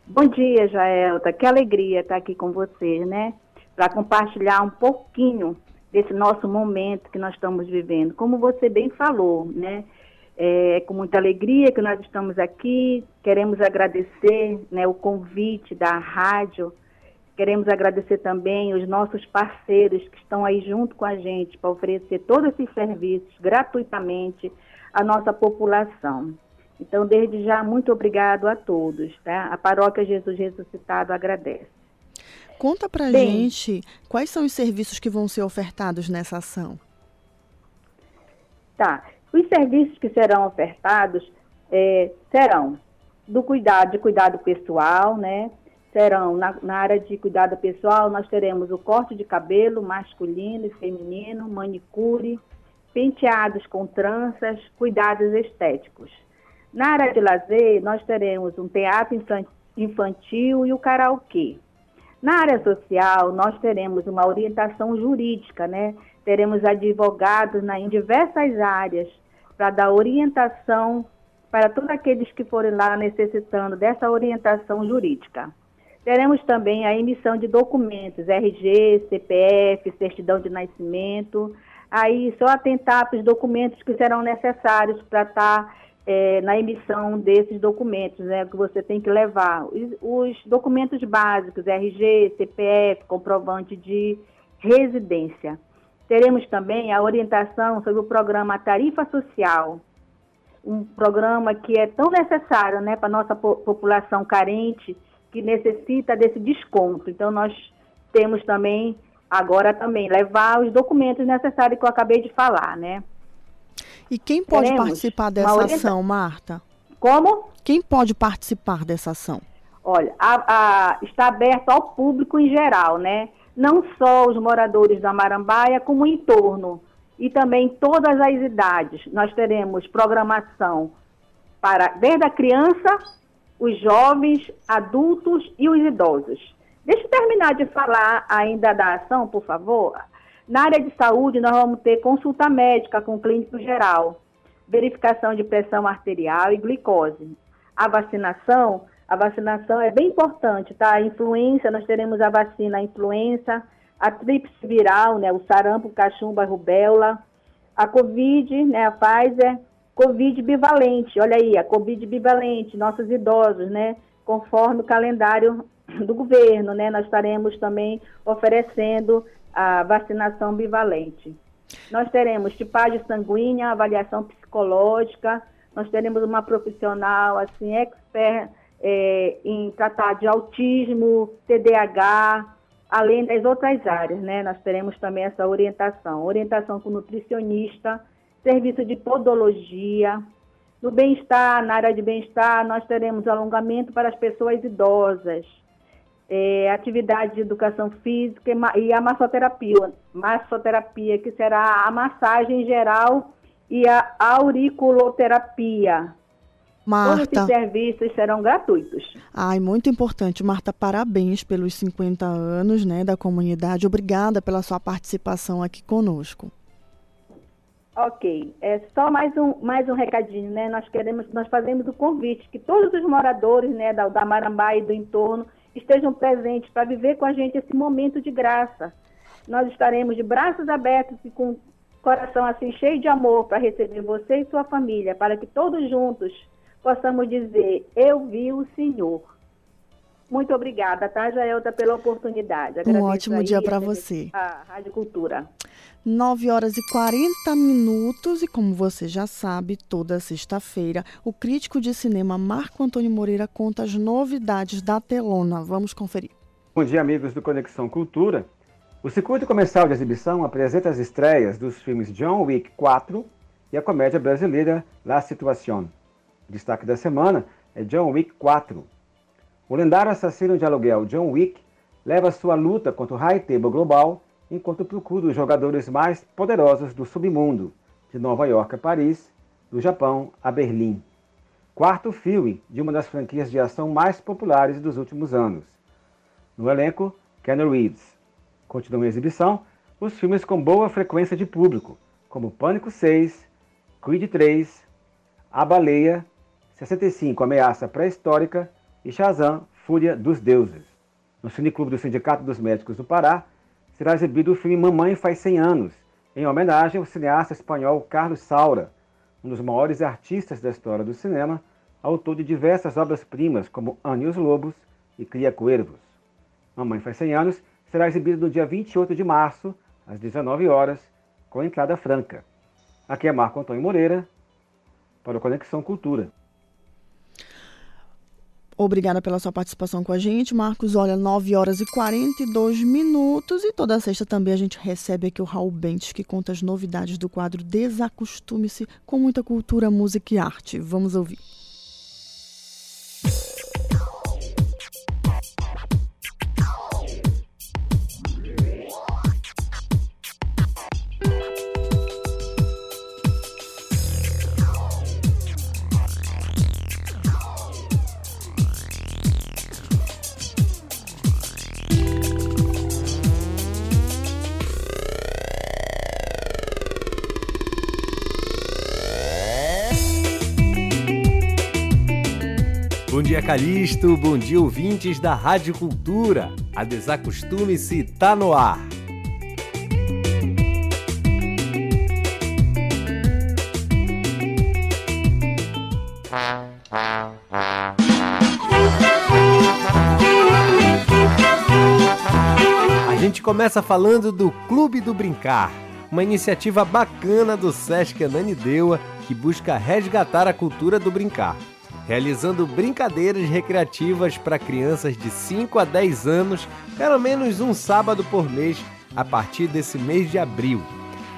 Bom dia, Jaelta. Que alegria estar aqui com vocês, né? Para compartilhar um pouquinho desse nosso momento que nós estamos vivendo. Como você bem falou, né? É com muita alegria que nós estamos aqui. Queremos agradecer né, o convite da rádio. Queremos agradecer também os nossos parceiros que estão aí junto com a gente para oferecer todos esses serviços gratuitamente à nossa população. Então, desde já, muito obrigado a todos. Tá? A Paróquia Jesus Ressuscitado agradece. Conta pra Bem, gente quais são os serviços que vão ser ofertados nessa ação. Tá. Os serviços que serão ofertados eh, serão do cuidado, de cuidado pessoal, né? Serão na, na área de cuidado pessoal, nós teremos o corte de cabelo masculino e feminino, manicure, penteados com tranças, cuidados estéticos. Na área de lazer, nós teremos um teatro infan- infantil e o karaokê. Na área social, nós teremos uma orientação jurídica, né? Teremos advogados na, em diversas áreas para dar orientação para todos aqueles que forem lá necessitando dessa orientação jurídica. Teremos também a emissão de documentos, RG, CPF, certidão de nascimento. Aí, só atentar para os documentos que serão necessários para estar eh, na emissão desses documentos, né, que você tem que levar. Os, os documentos básicos, RG, CPF, comprovante de residência. Teremos também a orientação sobre o programa Tarifa Social, um programa que é tão necessário né, para a nossa po- população carente, que necessita desse desconto. Então, nós temos também, agora também, levar os documentos necessários que eu acabei de falar, né? E quem pode Teremos participar dessa orienta- ação, Marta? Como? Quem pode participar dessa ação? Olha, a- a- está aberto ao público em geral, né? Não só os moradores da Marambaia, como o entorno. E também todas as idades. Nós teremos programação para desde a criança, os jovens, adultos e os idosos. Deixa eu terminar de falar ainda da ação, por favor. Na área de saúde, nós vamos ter consulta médica com o clínico geral, verificação de pressão arterial e glicose. A vacinação, a vacinação é bem importante, tá? A influenza, nós teremos a vacina a influenza, a tríplice viral, né? O sarampo, cachumba, rubéola, a Covid, né? A Pfizer, Covid bivalente, olha aí, a Covid bivalente, nossos idosos, né? Conforme o calendário do governo, né? Nós estaremos também oferecendo a vacinação bivalente. Nós teremos tipagem sanguínea, avaliação psicológica, nós teremos uma profissional, assim, expert é, em tratar de autismo, TDAH, além das outras áreas, né? Nós teremos também essa orientação, orientação com nutricionista, serviço de podologia. No bem-estar, na área de bem-estar, nós teremos alongamento para as pessoas idosas, é, atividade de educação física e a massoterapia, massoterapia, que será a massagem geral e a auriculoterapia. Todos Marta. esses serviços serão gratuitos. Ai, muito importante. Marta, parabéns pelos 50 anos né, da comunidade. Obrigada pela sua participação aqui conosco. Ok, é só mais um, mais um recadinho, né? Nós queremos, nós fazemos o convite que todos os moradores, né, da, da Marambá e do entorno estejam presentes para viver com a gente esse momento de graça. Nós estaremos de braços abertos e com coração assim cheio de amor para receber você e sua família, para que todos juntos possamos dizer: Eu vi o Senhor. Muito obrigada, tá, Jaelta, pela oportunidade. Agradeço ótimo aí dia a pra TV você. A Rádio Cultura. 9 horas e 40 minutos e como você já sabe, toda sexta-feira, o crítico de cinema Marco Antônio Moreira conta as novidades da telona. Vamos conferir. Bom dia, amigos do Conexão Cultura. O circuito comercial de exibição apresenta as estreias dos filmes John Wick 4 e a comédia brasileira La Situación. O destaque da semana é John Wick 4. O lendário assassino de aluguel John Wick leva sua luta contra o High Table Global enquanto procura os jogadores mais poderosos do submundo, de Nova York a Paris, do Japão a Berlim. Quarto filme de uma das franquias de ação mais populares dos últimos anos. No elenco, Keanu Reeves. Continuam em exibição os filmes com boa frequência de público, como Pânico 6, Creed 3, A Baleia, 65 Ameaça Pré-Histórica e Shazam Fúria dos Deuses. No Cineclube do Sindicato dos Médicos do Pará, será exibido o filme Mamãe Faz 100 Anos, em homenagem ao cineasta espanhol Carlos Saura, um dos maiores artistas da história do cinema, autor de diversas obras-primas como Anne e os Lobos e Cria Cuervos. Mamãe Faz 100 Anos será exibido no dia 28 de março, às 19 horas, com entrada franca. Aqui é Marco Antônio Moreira, para o Conexão Cultura. Obrigada pela sua participação com a gente, Marcos. Olha, 9 horas e 42 minutos. E toda sexta também a gente recebe aqui o Raul Bentes, que conta as novidades do quadro Desacostume-se com muita cultura, música e arte. Vamos ouvir. Dia, Calixto. Bom dia, ouvintes da Rádio Cultura. A Desacostume-se tá no ar. A gente começa falando do Clube do Brincar, uma iniciativa bacana do Sesc Ananindeua que busca resgatar a cultura do brincar, realizando brincadeiras recreativas para crianças de 5 a 10 anos, pelo menos um sábado por mês, a partir desse mês de abril.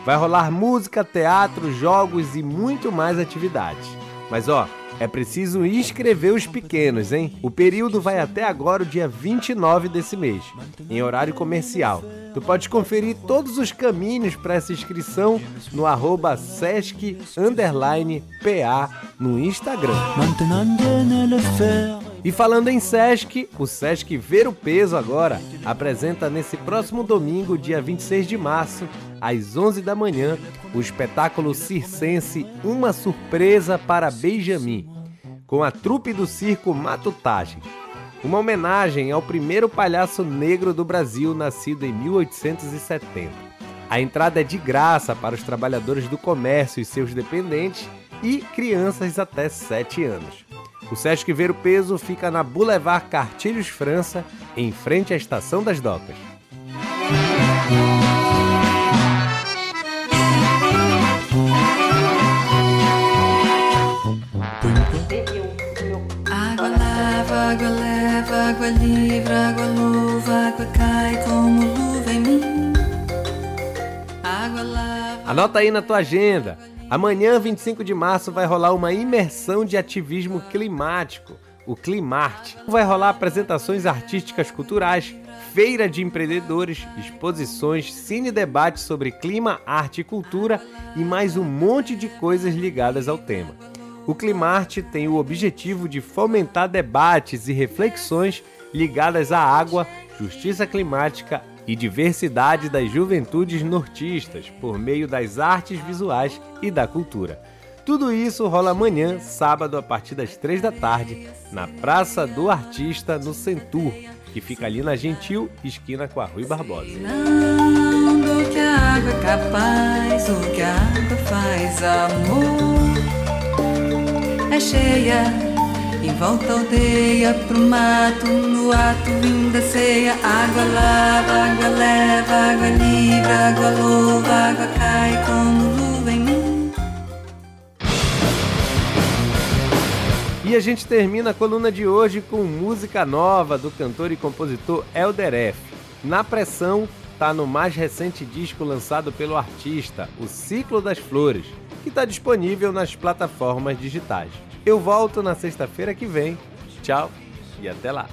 Vai rolar música, teatro, jogos e muito mais atividades. Mas ó, é preciso inscrever os pequenos, hein? O período vai até agora, o dia 29 desse mês, em horário comercial. Tu pode conferir todos os caminhos para essa inscrição no arroba sesc PA no Instagram. E falando em Sesc, o Sesc Ver o Peso agora apresenta nesse próximo domingo, dia 26 de março, às 11 da manhã, o espetáculo circense Uma Surpresa para Benjamin, com a trupe do circo Matutagem. Uma homenagem ao primeiro palhaço negro do Brasil, nascido em 1870. A entrada é de graça para os trabalhadores do comércio e seus dependentes e crianças até 7 anos. O Sesc Ver o Peso fica na Boulevard Cartilhos França, em frente à Estação das Docas. água livre, água luva, água cai como luva em mim. Água lava. Anota aí na tua agenda. Amanhã, 25 de março, vai rolar uma imersão de ativismo climático, o Climarte. Vai rolar apresentações artísticas culturais, feira de empreendedores, exposições, cine debate sobre clima, arte e cultura e mais um monte de coisas ligadas ao tema. O Climarte tem o objetivo de fomentar debates e reflexões ligadas à água, justiça climática e diversidade das juventudes nortistas por meio das artes visuais e da cultura. Tudo isso rola amanhã, sábado, a partir das três da tarde, na Praça do Artista, no Centur, que fica ali na Gentil, esquina com a Rui Barbosa. Água é cheia. Em volta aldeia, pro mato, no ato vinda ceia. Água lava, água leva, água livre, água louva, água cai como luva. E a gente termina a coluna de hoje com música nova do cantor e compositor Elder F. Na Pressão tá no mais recente disco lançado pelo artista, O Ciclo das Flores, que está disponível nas plataformas digitais. Eu volto na sexta-feira que vem. Tchau e até lá.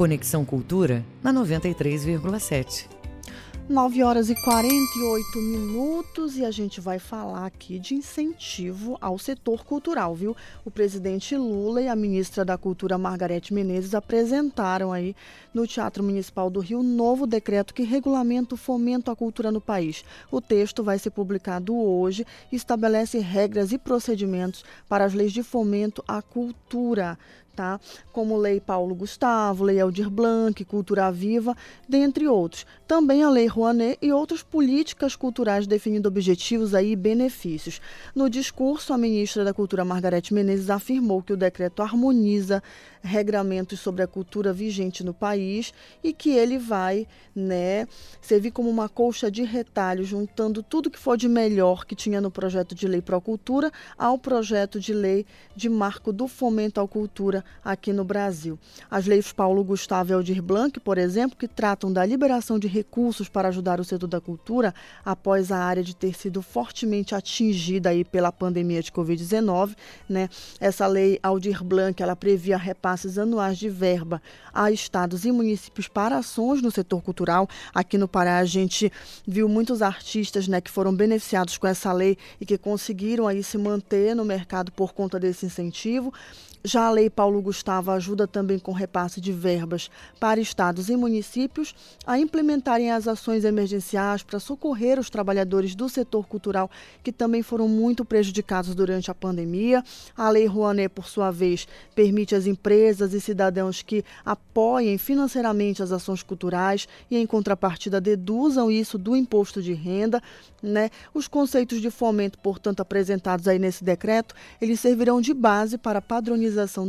Conexão Cultura na 93,7. 9 horas e 48 minutos e a gente vai falar aqui de incentivo ao setor cultural, viu? O presidente Lula e a ministra da Cultura Margarete Menezes apresentaram aí no Teatro Municipal do Rio novo decreto que regulamenta o fomento à cultura no país. O texto vai ser publicado hoje e estabelece regras e procedimentos para as leis de fomento à cultura. Tá? Como Lei Paulo Gustavo, Lei Aldir Blanc, Cultura Viva, dentre outros. Também a Lei Rouanet e outras políticas culturais definindo objetivos aí e benefícios. No discurso, a ministra da Cultura Margarete Menezes afirmou que o decreto harmoniza regramentos sobre a cultura vigente no país e que ele vai, né, servir como uma colcha de retalho, juntando tudo que for de melhor que tinha no projeto de lei Pro Cultura ao projeto de lei de marco do fomento à cultura aqui no Brasil. As leis Paulo Gustavo e Aldir Blanc, por exemplo, que tratam da liberação de recursos para ajudar o setor da cultura após a área de ter sido fortemente atingida aí pela pandemia de Covid-19, né? Essa lei Aldir Blanc, ela previa repasses anuais de verba a estados e municípios para ações no setor cultural. Aqui no Pará a gente viu muitos artistas, né, que foram beneficiados com essa lei e que conseguiram aí se manter no mercado por conta desse incentivo. Já a Lei Paulo Gustavo ajuda também com repasse de verbas para estados e municípios a implementarem as ações emergenciais para socorrer os trabalhadores do setor cultural que também foram muito prejudicados durante a pandemia. A Lei Rouanet, por sua vez, permite às empresas e cidadãos que apoiem financeiramente as ações culturais e, em contrapartida, deduzam isso do imposto de renda. Né? Os conceitos de fomento, portanto, apresentados aí nesse decreto, eles servirão de base para a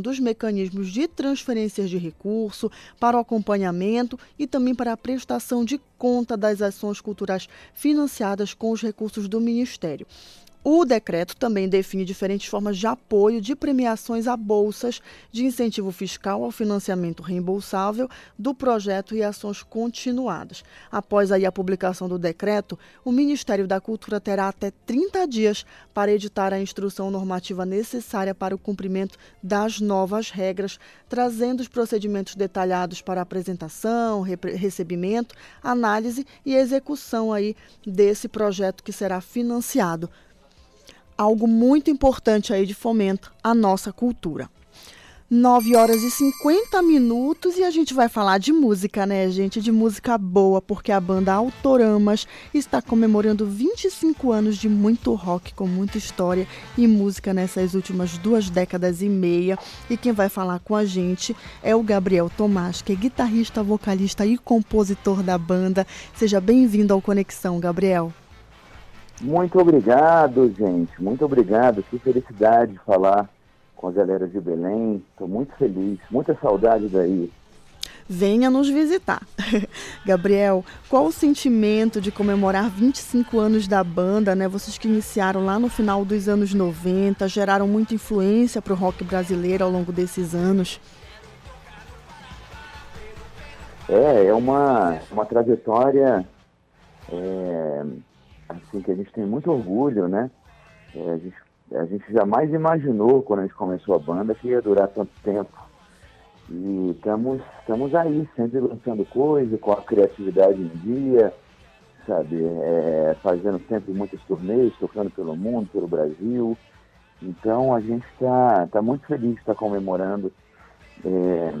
dos mecanismos de transferências de recurso, para o acompanhamento e também para a prestação de conta das ações culturais financiadas com os recursos do Ministério. O decreto também define diferentes formas de apoio de premiações a bolsas de incentivo fiscal ao financiamento reembolsável do projeto e ações continuadas. Após aí a publicação do decreto, o Ministério da Cultura terá até 30 dias para editar a instrução normativa necessária para o cumprimento das novas regras, trazendo os procedimentos detalhados para apresentação, recebimento, análise e execução aí desse projeto que será financiado algo muito importante aí de fomento à nossa cultura. 9 horas e 50 minutos e a gente vai falar de música, né, gente? De música boa, porque a banda Autoramas está comemorando 25 anos de muito rock, com muita história e música nessas últimas duas décadas e meia. E quem vai falar com a gente é o Gabriel Tomás, que é guitarrista, vocalista e compositor da banda. Seja bem-vindo ao Conexão, Gabriel. Muito obrigado, gente. Muito obrigado. Que felicidade falar com a galera de Belém. Estou muito feliz. Muita saudade daí. Venha nos visitar. Gabriel, qual o sentimento de comemorar 25 anos da banda, né? Vocês que iniciaram lá no final dos anos 90, geraram muita influência para o rock brasileiro ao longo desses anos. É, é uma, uma trajetória é, assim, que a gente tem muito orgulho, né? É, a, gente, a gente jamais imaginou, quando a gente começou a banda, que ia durar tanto tempo. E estamos, estamos aí, sempre lançando coisa, com a criatividade em dia, sabe? É, fazendo sempre muitos turnês, tocando pelo mundo, pelo Brasil. Então a gente está tá muito feliz de estar tá comemorando é,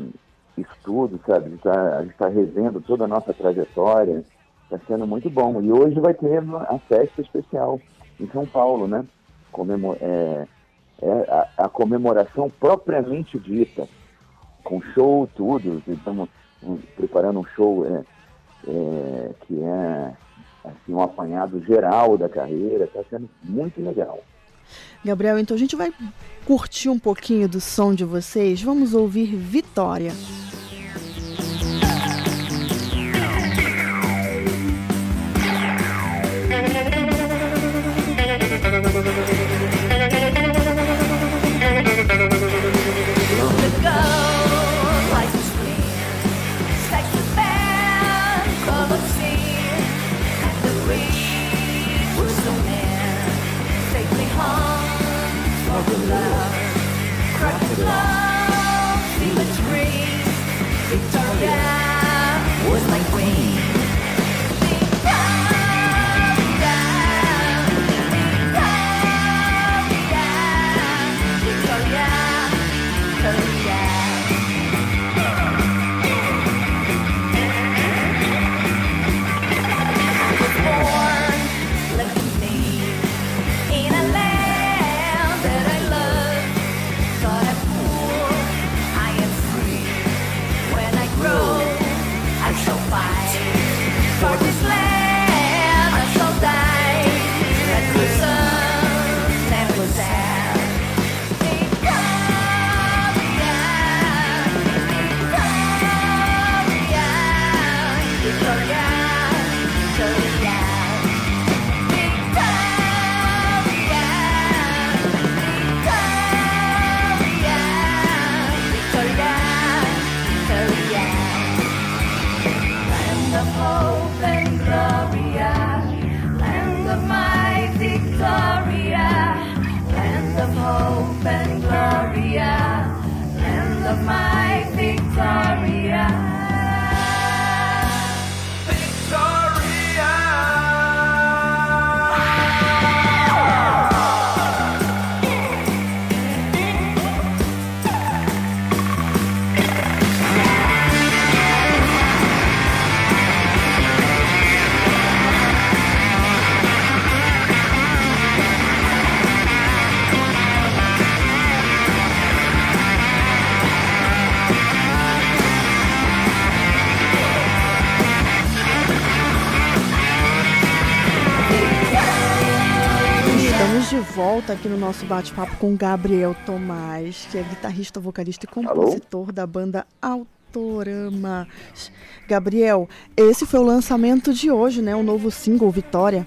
isso tudo, sabe? A gente está tá revendo toda a nossa trajetória, Está sendo muito bom. E hoje vai ter a festa especial em São Paulo, né? Comemor é, é a, a, comemoração propriamente dita, com show, tudo. Estamos preparando um show é, é, que é assim, um apanhado geral da carreira. Está sendo muito legal. Gabriel, então a gente vai curtir um pouquinho do som de vocês. Vamos ouvir Vitória. Estamos de volta aqui no nosso bate-papo com Gabriel Tomás, que é guitarrista, vocalista e compositor Alô? da banda Autorama. Gabriel, esse foi o lançamento de hoje, né? O novo single Vitória.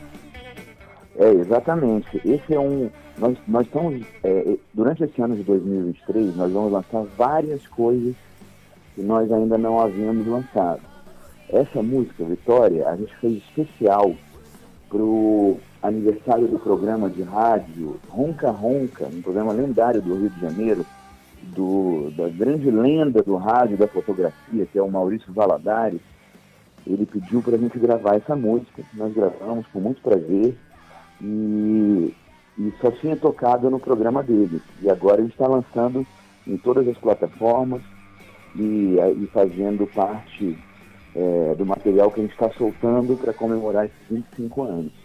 É, exatamente. Esse é um. Nós, nós estamos. É, durante esse ano de 2023, nós vamos lançar várias coisas que nós ainda não havíamos lançado. Essa música, Vitória, a gente fez especial pro aniversário do programa de rádio Ronca Ronca, um programa lendário do Rio de Janeiro, do, da grande lenda do rádio da fotografia, que é o Maurício Valadares. Ele pediu para a gente gravar essa música. Nós gravamos com muito prazer e, e só tinha tocado no programa dele. E agora ele está lançando em todas as plataformas e, e fazendo parte é, do material que a gente está soltando para comemorar esses 25 anos.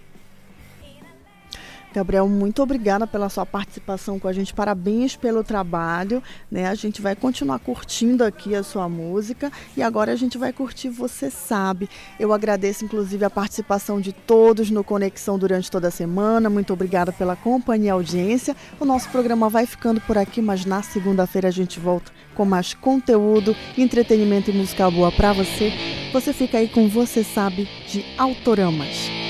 Gabriel, muito obrigada pela sua participação com a gente. Parabéns pelo trabalho. Né? A gente vai continuar curtindo aqui a sua música e agora a gente vai curtir Você Sabe. Eu agradeço, inclusive, a participação de todos no Conexão durante toda a semana. Muito obrigada pela companhia e audiência. O nosso programa vai ficando por aqui, mas na segunda-feira a gente volta com mais conteúdo, entretenimento e música boa para você. Você fica aí com Você Sabe de Autoramas.